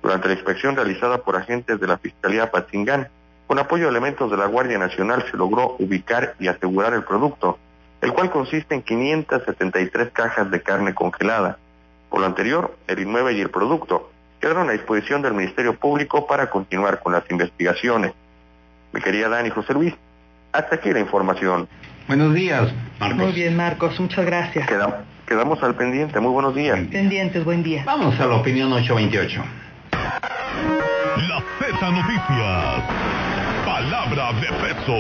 Durante la inspección realizada por agentes de la Fiscalía Patzingán, con apoyo de elementos de la Guardia Nacional se logró ubicar y asegurar el producto, el cual consiste en 573 cajas de carne congelada. Por lo anterior, el inmueble y el producto quedaron a disposición del Ministerio Público para continuar con las investigaciones. Mi querida Dani José Luis, hasta aquí la información. Buenos días, Marcos. Muy bien, Marcos, muchas gracias. quedamos al pendiente, muy buenos días. Pendientes, buen día. Vamos a la opinión 828. La Z Noticias. Palabra de peso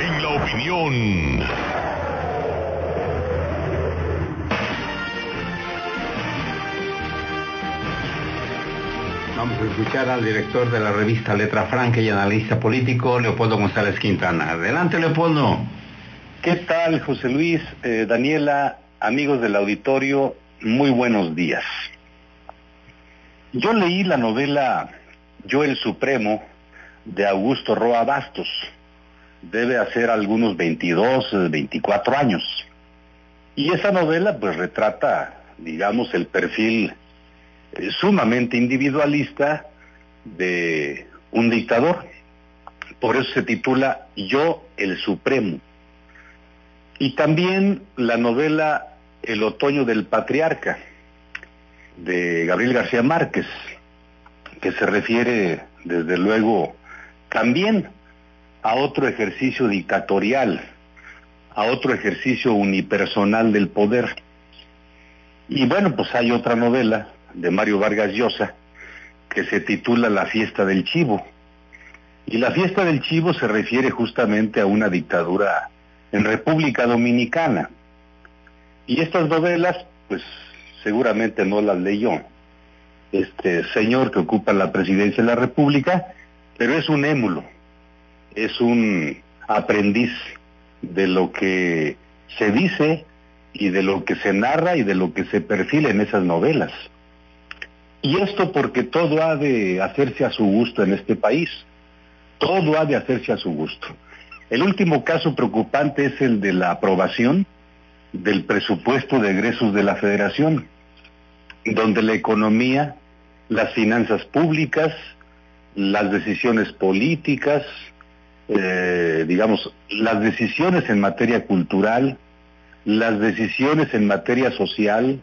en la opinión. Vamos a escuchar al director de la revista Letra Franca y analista político, Leopoldo González Quintana. Adelante, Leopoldo. ¿Qué tal, José Luis, eh, Daniela, amigos del auditorio? Muy buenos días. Yo leí la novela Yo el Supremo de Augusto Roa Bastos. Debe hacer algunos 22, 24 años. Y esa novela pues retrata, digamos, el perfil sumamente individualista de un dictador. Por eso se titula Yo el Supremo. Y también la novela El otoño del patriarca de Gabriel García Márquez, que se refiere desde luego también a otro ejercicio dictatorial, a otro ejercicio unipersonal del poder. Y bueno, pues hay otra novela de Mario Vargas Llosa, que se titula La fiesta del chivo. Y la fiesta del chivo se refiere justamente a una dictadura en República Dominicana. Y estas novelas, pues seguramente no las leyó este señor que ocupa la presidencia de la República, pero es un émulo, es un aprendiz de lo que se dice y de lo que se narra y de lo que se perfila en esas novelas. Y esto porque todo ha de hacerse a su gusto en este país. Todo ha de hacerse a su gusto. El último caso preocupante es el de la aprobación del presupuesto de egresos de la federación, donde la economía, las finanzas públicas, las decisiones políticas, eh, digamos, las decisiones en materia cultural, las decisiones en materia social,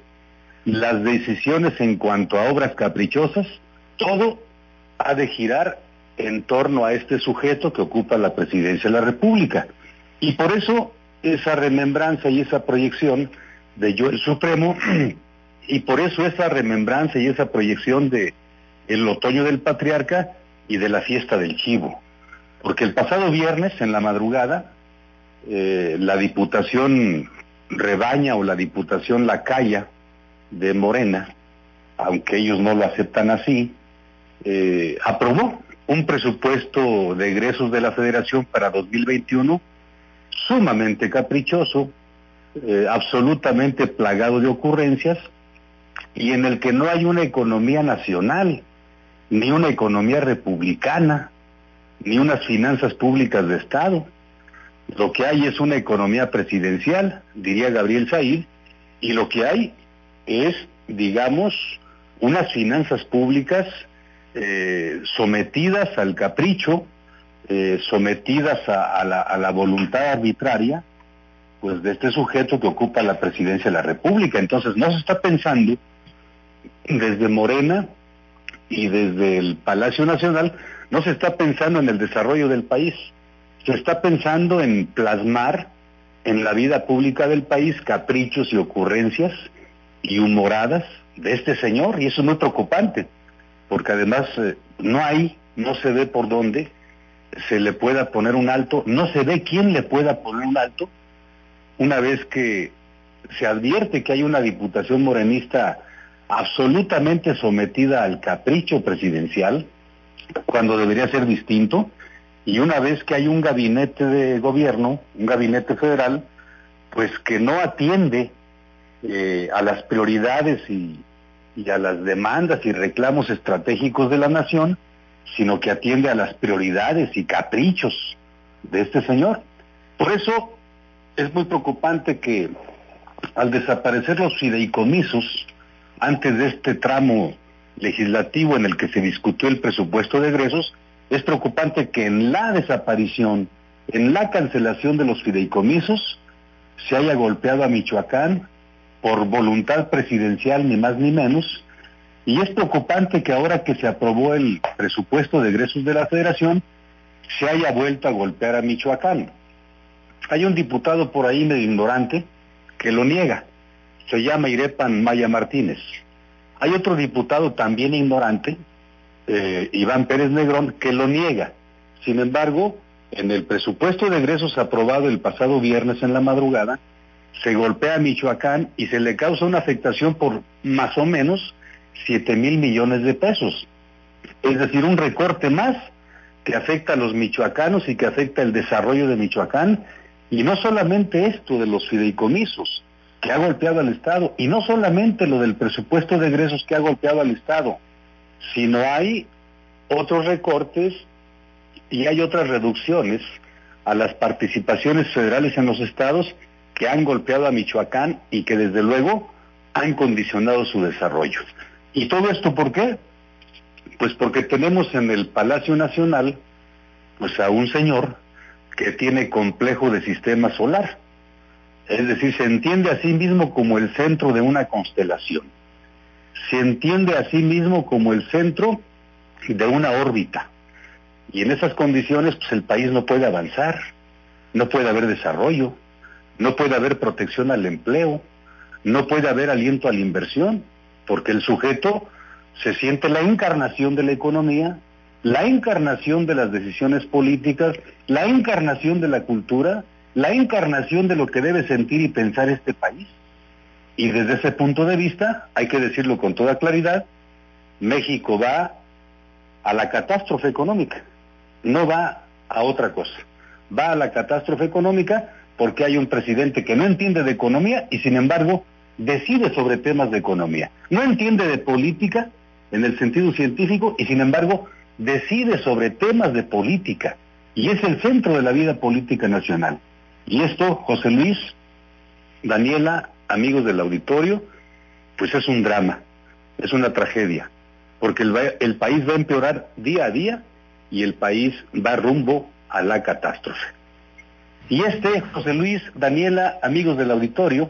las decisiones en cuanto a obras caprichosas, todo ha de girar en torno a este sujeto que ocupa la presidencia de la República. Y por eso esa remembranza y esa proyección de yo el Supremo, y por eso esa remembranza y esa proyección de el otoño del patriarca y de la fiesta del chivo. Porque el pasado viernes, en la madrugada, eh, la Diputación Rebaña o la Diputación La Calla de Morena, aunque ellos no lo aceptan así, eh, aprobó un presupuesto de egresos de la Federación para 2021 sumamente caprichoso, eh, absolutamente plagado de ocurrencias y en el que no hay una economía nacional, ni una economía republicana, ni unas finanzas públicas de Estado. Lo que hay es una economía presidencial, diría Gabriel Said, y lo que hay es, digamos, unas finanzas públicas eh, sometidas al capricho, eh, sometidas a, la, a, la, voluntad arbitraria, pues de este sujeto que ocupa la presidencia de la República. Entonces no se está pensando desde Morena y desde el Palacio Nacional, no se está pensando en el desarrollo del país, se está pensando en plasmar en la vida pública del país caprichos y ocurrencias y humoradas de este señor, y eso es muy preocupante, porque además eh, no hay, no se ve por dónde se le pueda poner un alto, no se ve quién le pueda poner un alto, una vez que se advierte que hay una diputación morenista absolutamente sometida al capricho presidencial, cuando debería ser distinto, y una vez que hay un gabinete de gobierno, un gabinete federal, pues que no atiende eh, a las prioridades y, a las demandas y reclamos estratégicos de la nación, sino que atiende a las prioridades y caprichos de este señor. Por eso es muy preocupante que al desaparecer los fideicomisos, antes de este tramo legislativo en el que se discutió el presupuesto de egresos, es preocupante que en la desaparición, en la cancelación de los fideicomisos, se haya golpeado a Michoacán por voluntad presidencial ni más ni menos, y es preocupante que ahora que se aprobó el presupuesto de egresos de la federación, se haya vuelto a golpear a Michoacán. Hay un diputado por ahí medio ignorante que lo niega, se llama Irepan Maya Martínez. Hay otro diputado también ignorante, eh, Iván Pérez Negrón, que lo niega. Sin embargo, en el presupuesto de egresos aprobado el pasado viernes en la madrugada, se golpea a Michoacán y se le causa una afectación por más o menos 7 mil millones de pesos. Es decir, un recorte más que afecta a los michoacanos y que afecta el desarrollo de Michoacán. Y no solamente esto de los fideicomisos, que ha golpeado al Estado, y no solamente lo del presupuesto de egresos que ha golpeado al Estado, sino hay otros recortes y hay otras reducciones a las participaciones federales en los estados que han golpeado a Michoacán y que desde luego han condicionado su desarrollo. ¿Y todo esto por qué? Pues porque tenemos en el Palacio Nacional pues a un señor que tiene complejo de sistema solar es decir, se entiende a sí mismo como el centro de una constelación. Se entiende a sí mismo como el centro de una órbita. Y en esas condiciones, pues el país no puede avanzar, no puede haber desarrollo, no puede haber protección al empleo, no puede haber aliento a la inversión, porque el sujeto se siente la encarnación de la economía, la encarnación de las decisiones políticas, la encarnación de la cultura, la encarnación de lo que debe sentir y pensar este país. Y desde ese punto de vista, hay que decirlo con toda claridad, México va a la catástrofe económica, no va a otra cosa. Va a la catástrofe económica porque hay un presidente que no entiende de economía y sin embargo decide sobre temas de economía. No entiende de política en el sentido científico y sin embargo decide sobre temas de política y es el centro de la vida política nacional. Y esto, José Luis, Daniela, amigos del auditorio, pues es un drama, es una tragedia, porque el, país va a empeorar día a día y el país va rumbo a la catástrofe. Y este, José Luis, Daniela, amigos del auditorio,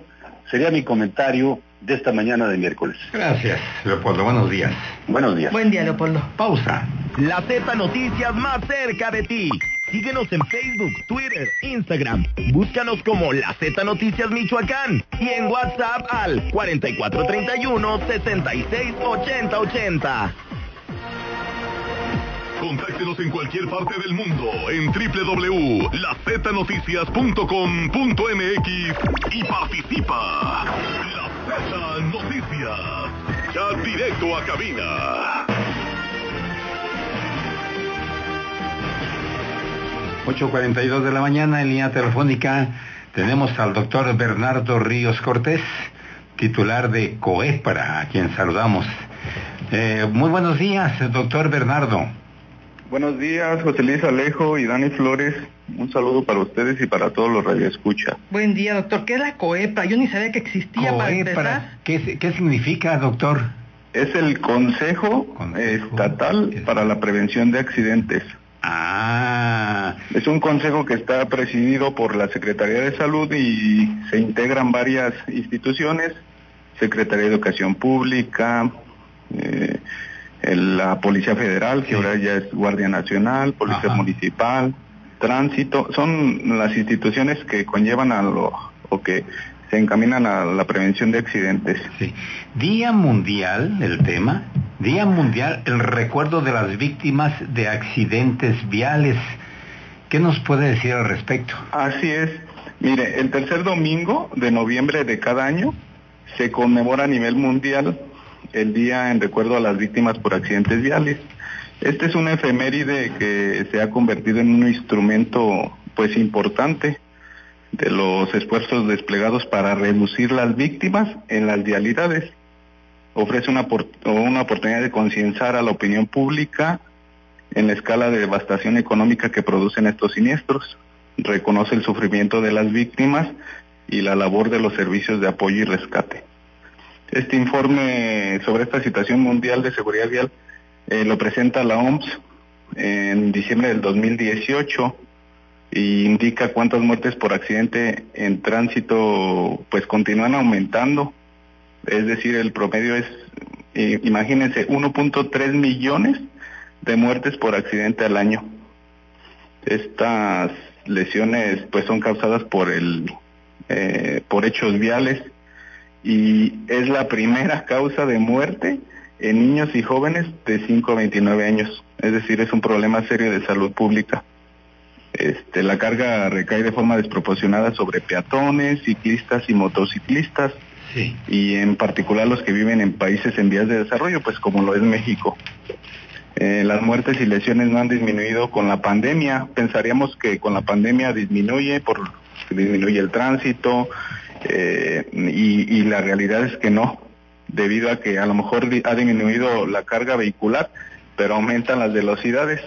Sería mi comentario de esta mañana de miércoles. Gracias, Leopoldo. Buenos días. Buenos días. Buen día, Leopoldo. Pausa. La Z Noticias más cerca de ti. Síguenos en Facebook, Twitter, Instagram. Búscanos como La Z Noticias Michoacán y en WhatsApp al 4431 668080. Contáctenos en cualquier parte del mundo en www.laznoticias.com.mx y participa. La Z Noticias. Ya directo a cabina. 8.42 de la mañana en línea telefónica tenemos al doctor Bernardo Ríos Cortés, titular de COEPRA, a quien saludamos. Eh, muy buenos días, doctor Bernardo. Buenos días, José Luis Alejo y Dani Flores. Un saludo para ustedes y para todos los radioescucha. Buen día, doctor. ¿Qué es la COEPRA? Yo ni sabía que existía para empezar. ¿Qué, ¿Qué significa, doctor? Es el Consejo, Estatal para la Prevención de Accidentes. Ah. Es un consejo que está presidido por la Secretaría de Salud y se integran varias instituciones, Secretaría de Educación Pública, eh, la Policía Federal, que ahora ya es Guardia Nacional, Policía Municipal, Tránsito, son las instituciones que conllevan a lo, o que se encaminan a la prevención de accidentes. Sí. Día Mundial, el tema, Día Mundial, el recuerdo de las víctimas de accidentes viales. ¿Qué nos puede decir al respecto? Así es. Mire, el tercer domingo de noviembre de cada año se conmemora a nivel mundial el día en recuerdo a las víctimas por accidentes viales. Este es una efeméride que se ha convertido en un instrumento pues importante de los esfuerzos desplegados para reducir las víctimas en las vialidades. Ofrece una, una oportunidad de concienciar a la opinión pública en la escala de devastación económica que producen estos siniestros. Reconoce el sufrimiento de las víctimas y la labor de los servicios de apoyo y rescate. Este informe sobre esta situación mundial de seguridad vial eh, lo presenta la OMS en diciembre del 2018 y indica cuántas muertes por accidente en tránsito pues continúan aumentando. Es decir, el promedio es, eh, imagínense, 1.3 millones de muertes por accidente al año. Estas lesiones pues son causadas por el eh, por hechos viales y es la primera causa de muerte en niños y jóvenes de 5 a 29 años. Es decir, es un problema serio de salud pública. Este, la carga recae de forma desproporcionada sobre peatones, ciclistas y motociclistas, y en particular los que viven en países en vías de desarrollo, pues como lo es México. Eh, las muertes y lesiones no han disminuido con la pandemia. Pensaríamos que con la pandemia disminuye, por disminuye el tránsito, eh, y, y la realidad es que no, debido a que a lo mejor ha disminuido la carga vehicular, pero aumentan las velocidades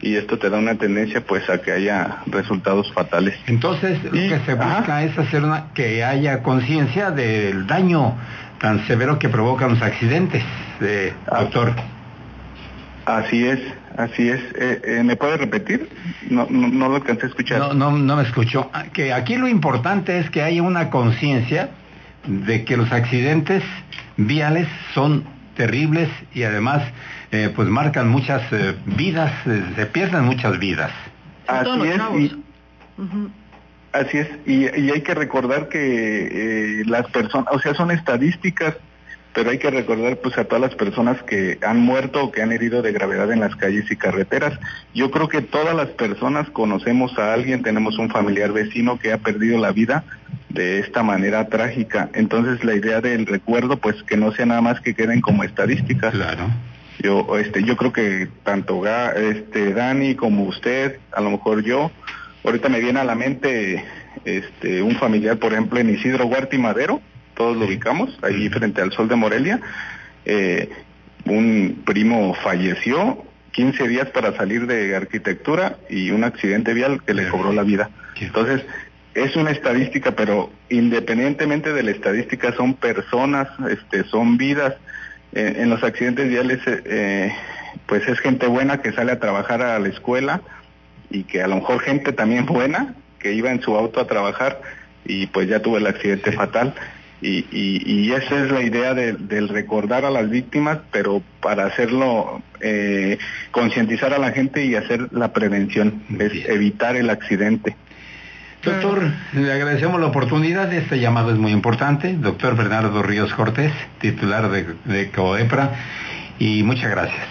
y esto te da una tendencia pues a que haya resultados fatales. Entonces lo que se busca es hacer una, que haya conciencia del daño tan severo que provocan los accidentes, eh, doctor. Así es, así es. Eh, eh, ¿Me puede repetir? No, no, no, lo alcancé a escuchar. No, no, no me escuchó. Ah, Que aquí lo importante es que haya una conciencia de que los accidentes viales son terribles y además eh, pues marcan muchas eh, vidas, eh, se pierden muchas vidas. Así es, y, así es, y, y hay que recordar que las personas, o sea, son estadísticas, pero hay que recordar pues a todas las personas que han muerto o que han herido de gravedad en las calles y carreteras. Yo creo que todas las personas conocemos a alguien, tenemos un familiar vecino que ha perdido la vida de esta manera trágica. Entonces la idea del recuerdo pues que no sea nada más que queden como estadísticas. Claro. Yo este yo creo que tanto este Dani como usted, a lo mejor yo, ahorita me viene a la mente este un familiar por ejemplo en Isidro Huerta y Madero, todos lo ubicamos, ahí frente al Sol de Morelia. Eh, un primo falleció 15 días para salir de arquitectura y un accidente vial que le cobró la vida. Entonces, es una estadística, pero independientemente de la estadística son personas, este, son vidas. Eh, en los accidentes viales, eh, pues es gente buena que sale a trabajar a la escuela y que a lo mejor gente también buena que iba en su auto a trabajar y pues ya tuvo el accidente fatal. Y, y, esa es la idea del recordar a las víctimas, pero para hacerlo, eh, concientizar a la gente y hacer la prevención, es evitar el accidente. Doctor, le agradecemos la oportunidad. Este llamado es muy importante. Doctor Bernardo Ríos Cortés, titular de, de COEPRA. Y muchas gracias.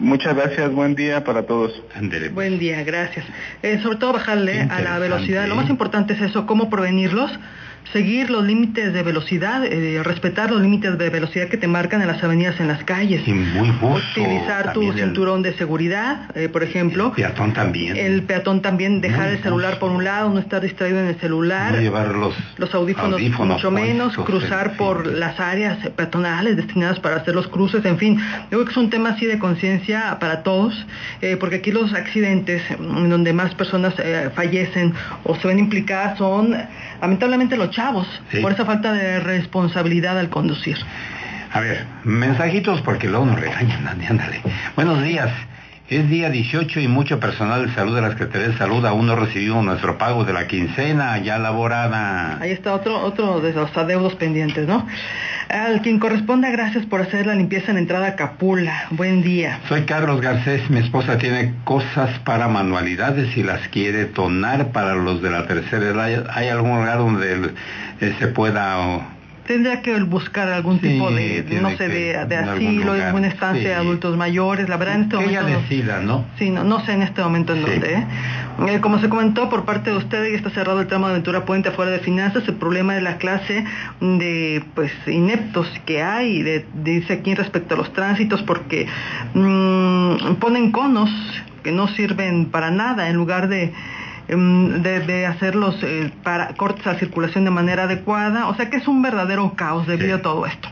Muchas gracias, buen día para todos. Pues. Buen día, gracias. Eh, sobre todo bajarle a la velocidad. Lo más importante es eso, cómo prevenirlos seguir los límites de velocidad, eh, respetar los límites de velocidad que te marcan en las avenidas, en las calles. Y muy Utilizar tu cinturón de seguridad, eh, por ejemplo. El peatón también. El peatón también, dejar el celular por un lado, no estar distraído en el celular. No llevar los, audífonos, mucho menos, cruzar por las áreas peatonales destinadas para hacer los cruces, en fin. Yo creo que es un tema así de conciencia para todos, eh, porque aquí los accidentes en donde más personas fallecen o se ven implicadas son lamentablemente los chavos, por esa falta de responsabilidad al conducir. A ver, mensajitos porque luego nos regañan, ándale. Buenos días. Es día 18 y mucho personal de salud de la Secretaría de Salud aún no recibimos nuestro pago de la quincena ya elaborada. Ahí está otro, otro de los adeudos pendientes, ¿no? Al quien corresponda, gracias por hacer la limpieza en la entrada a Capula. Buen día. Soy Carlos Garcés, mi esposa tiene cosas para manualidades y las quiere tonar para los de la tercera edad. ¿Hay algún lugar donde se pueda tendría que buscar algún tipo de, no sé, de, asilo, de una estancia de adultos mayores. La verdad, en este momento. Ella decida, ¿no? Sí, no, no sé en este momento en dónde. ¿eh? ¿eh? como se comentó por parte de usted, y está cerrado el tramo de aventura puente afuera de finanzas, el problema de la clase de pues ineptos que hay, de, dice aquí respecto a los tránsitos, porque mmm, ponen conos que no sirven para nada en lugar de Em, de, hacerlos eh, para cortes a circulación de manera adecuada, o sea que es un verdadero caos debido a todo esto.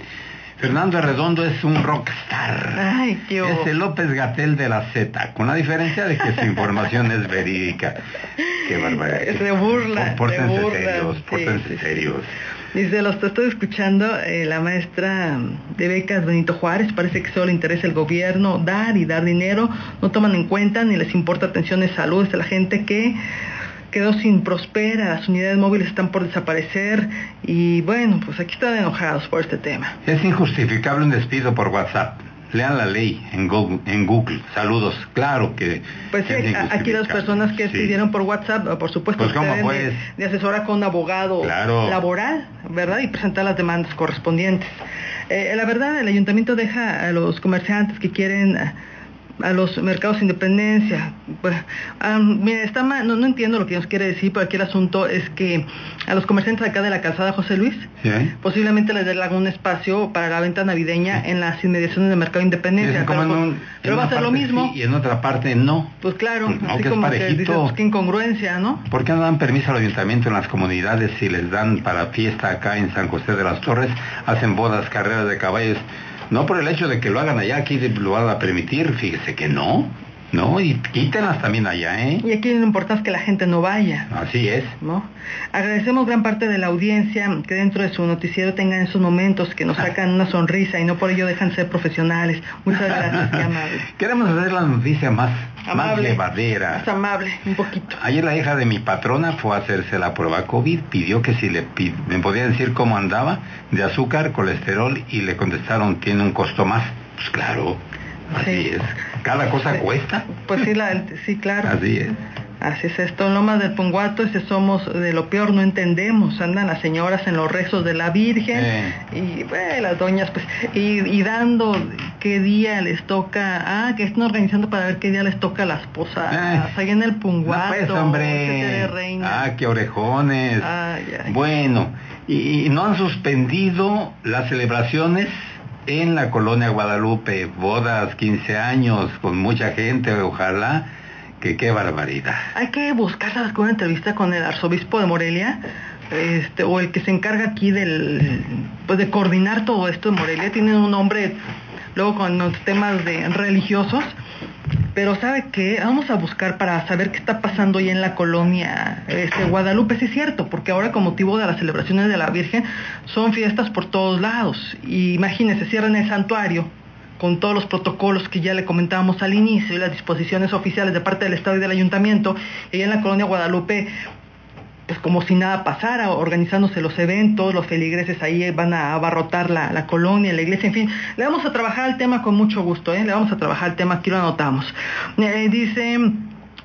Fernando Arredondo es un rockstar. Ay, qué es el López Gatel de la Z, con la diferencia de que su información es verídica. Qué barbaridad. Se burla. Pórtense serios, pórtense serios. Dice, los estoy escuchando, eh, la maestra de becas Benito Juárez, parece que solo le interesa el gobierno dar y dar dinero, no toman en cuenta ni les importa atención de salud, es la gente que quedó sin prospera, las unidades móviles están por desaparecer. Y bueno, pues aquí están enojados por este tema. Es injustificable un despido por WhatsApp lean la ley en Google, en Google. Saludos, claro que. Pues sí, aquí las personas que escribieron por WhatsApp, por supuesto, pues ¿cómo de, asesora con un abogado laboral, ¿verdad? Y presentar las demandas correspondientes. Eh, la verdad, el ayuntamiento deja a los comerciantes que quieren a los mercados de independencia. Pues, mira, está mal, no, no, entiendo lo que nos quiere decir, pero aquí el asunto es que a los comerciantes acá de la calzada José Luis, posiblemente les den algún espacio para la venta navideña en las inmediaciones del mercado de independencia. pero, va a ser lo mismo. y en otra parte no. Pues claro, así como que dices, pues, qué incongruencia, ¿no? ¿Por qué no dan permiso al ayuntamiento en las comunidades si les dan para fiesta acá en San José de las Torres? Hacen bodas, carreras de caballos no por el hecho de que lo hagan allá, aquí lo van a permitir, fíjese que no. No, y quítenlas también allá, ¿eh? Y aquí lo importante es que la gente no vaya. Así es. ¿No? Agradecemos gran parte de la audiencia que dentro de su noticiero tengan esos momentos que nos sacan una sonrisa y no por ello dejan ser profesionales. Muchas gracias, qué amable. Queremos hacer la noticia más, amable, más llevadera. Más amable, un poquito. Ayer la hija de mi patrona fue a hacerse la prueba COVID, pidió que si le me podía decir cómo andaba de azúcar, colesterol y le contestaron tiene un costo más. Pues claro. Así es. Cada cosa cuesta. Pues sí, la, sí, claro. Así es. Así es esto, en Lomas del Punguato, ese somos de lo peor, no entendemos, andan las señoras en los rezos de la Virgen y bueno, las doñas pues, y, dando qué día les toca, ah, que están organizando para ver qué día les toca las posadas, eh. ahí en el Punguato. pues, hombre. Ah, qué orejones. Bueno, y no han suspendido las celebraciones en la colonia Guadalupe, bodas, 15 años, con mucha gente, ojalá, que qué barbaridad. Hay que buscar, con una entrevista con el arzobispo de Morelia, este, o el que se encarga aquí del, pues de coordinar todo esto en Morelia, tiene un nombre, luego con los temas de religiosos, pero sabe que vamos a buscar para saber qué está pasando ahí en la colonia este, Guadalupe, sí es cierto, porque ahora con motivo de las celebraciones de la Virgen son fiestas por todos lados. Y imagínense, cierran el santuario con todos los protocolos que ya le comentábamos al inicio y las disposiciones oficiales de parte del Estado y del Ayuntamiento, y en la colonia Guadalupe pues como si nada pasara, organizándose los eventos, los feligreses ahí van a abarrotar la, la colonia, la iglesia, en fin, le vamos a trabajar el tema con mucho gusto, ¿eh? le vamos a trabajar el tema, aquí lo anotamos. Eh, dice...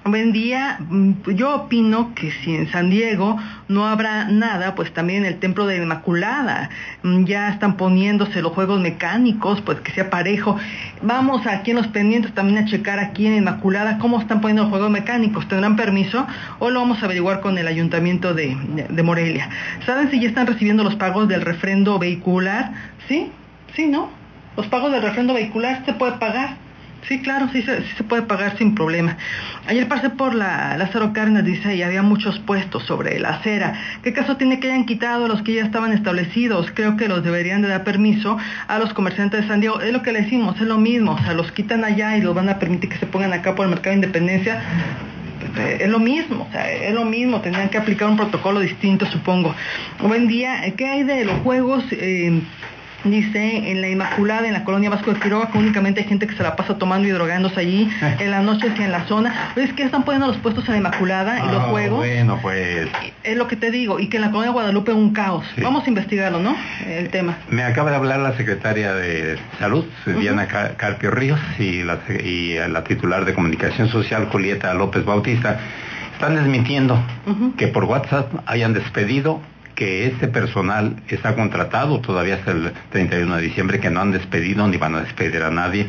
Buen día. Mm, yo opino que si en San Diego no habrá nada, pues también el Templo de la Inmaculada mm, ya están poniéndose los juegos mecánicos, pues que sea parejo. Vamos aquí en los pendientes también a checar aquí en Inmaculada cómo están poniendo los juegos mecánicos. ¿Tendrán permiso o lo vamos a averiguar con el Ayuntamiento de, de Morelia? ¿Saben si ya están recibiendo los pagos del refrendo vehicular? ¿Sí? ¿Sí, no? Los pagos del refrendo vehicular se puede pagar. Sí, claro, sí se, sí se, puede pagar sin problema. Ayer pasé por la Lázaro Cárdenas, dice, y había muchos puestos sobre la acera. ¿Qué caso tiene que hayan quitado los que ya estaban establecidos? Creo que los deberían de dar permiso a los comerciantes de San Diego. Es lo que le decimos, es lo mismo. O sea, los quitan allá y los van a permitir que se pongan acá por el mercado de independencia. Es lo mismo, o sea, es lo mismo, tendrían que aplicar un protocolo distinto, supongo. Buen día, ¿qué hay de los juegos? Eh, Dice, en la Inmaculada, en la colonia Vasco de Quiroga, que únicamente hay gente que se la pasa tomando y drogándose allí, en las noches y en la zona. Es que están poniendo los puestos en la Inmaculada y los Ah, juegos. Bueno, pues Es lo que te digo, y que en la colonia Guadalupe un caos. Vamos a investigarlo, ¿no? El tema. me acaba de hablar la secretaria de Salud, Diana Ca- Carpio Ríos, y la, y la titular de Comunicación Social, Julieta López Bautista. Están desmintiendo que por WhatsApp hayan despedido que este personal está contratado todavía hasta el 31 de diciembre, que no han despedido ni van a despedir a nadie,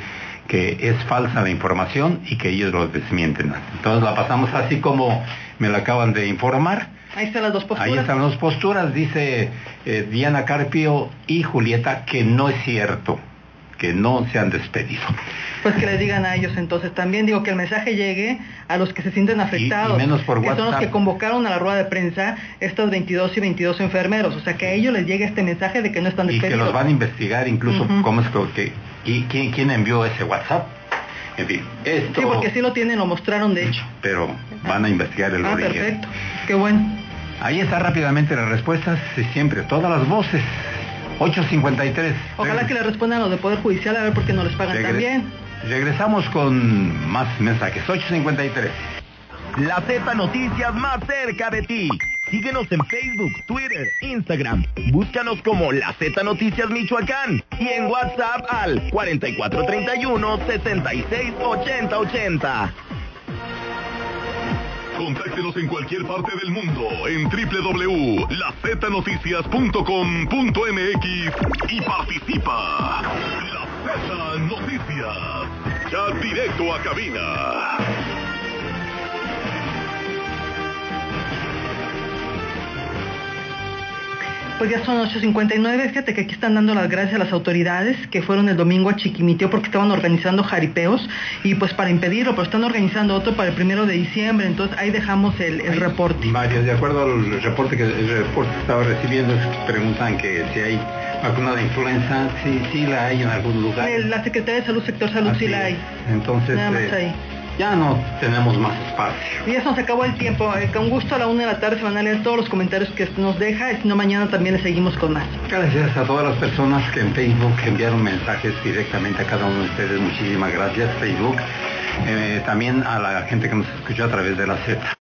que es falsa la información y que ellos lo desmienten. Entonces la pasamos así como me la acaban de informar. Ahí están las dos posturas. Ahí están las dos posturas, dice eh, Diana Carpio y Julieta, que no es cierto, que no se han despedido. Pues que les digan a ellos entonces también. Digo que el mensaje llegue a los que se sienten afectados. menos por que son los WhatsApp. que convocaron a la rueda de prensa estos 22 y 22 enfermeros. O sea, que a ellos les llegue este mensaje de que no están Y que despedidos. los van a investigar incluso cómo es que, y quién, quién envió ese WhatsApp. En fin, esto, Sí, porque sí lo tienen, lo mostraron de hecho. pero van a investigar el Ah, origen. perfecto. Qué bueno. Ahí está rápidamente las respuestas, y siempre, todas las voces. 853. Ojalá que le respondan a los de Poder Judicial a ver por qué no les pagan Regre- también. Regresamos con más mensajes. 853. La Z Noticias más cerca de ti. Síguenos en Facebook, Twitter, Instagram. Búscanos como La Z Noticias Michoacán y en WhatsApp al 4431 66 80 80. Contáctenos en cualquier parte del mundo en www.laznoticias.com.mx y participa. La Z Noticias. Ya directo a cabina. Pues ya son 8.59, fíjate que aquí están dando las gracias a las autoridades que fueron el domingo a Chiquimiteo porque estaban organizando jaripeos y pues para impedirlo, pero están organizando otro para el primero de diciembre, entonces ahí dejamos el, el reporte. Mario, de acuerdo al reporte que el reporte que estaba recibiendo, preguntan que si hay vacuna de influenza, sí, sí la hay en algún lugar. La Secretaría de Salud, Sector Salud, sí Así la hay. es. Entonces, Nada más eh, ahí. Ya no tenemos más espacio. Y ya se nos acabó el tiempo. Eh, con gusto a la una de la tarde se van a leer todos los comentarios que nos deja, y si no mañana también le seguimos con más. Gracias a todas las personas que en Facebook enviaron mensajes directamente a cada uno de ustedes. Muchísimas gracias, Facebook. Eh, también a la gente que nos escuchó a través de la Z.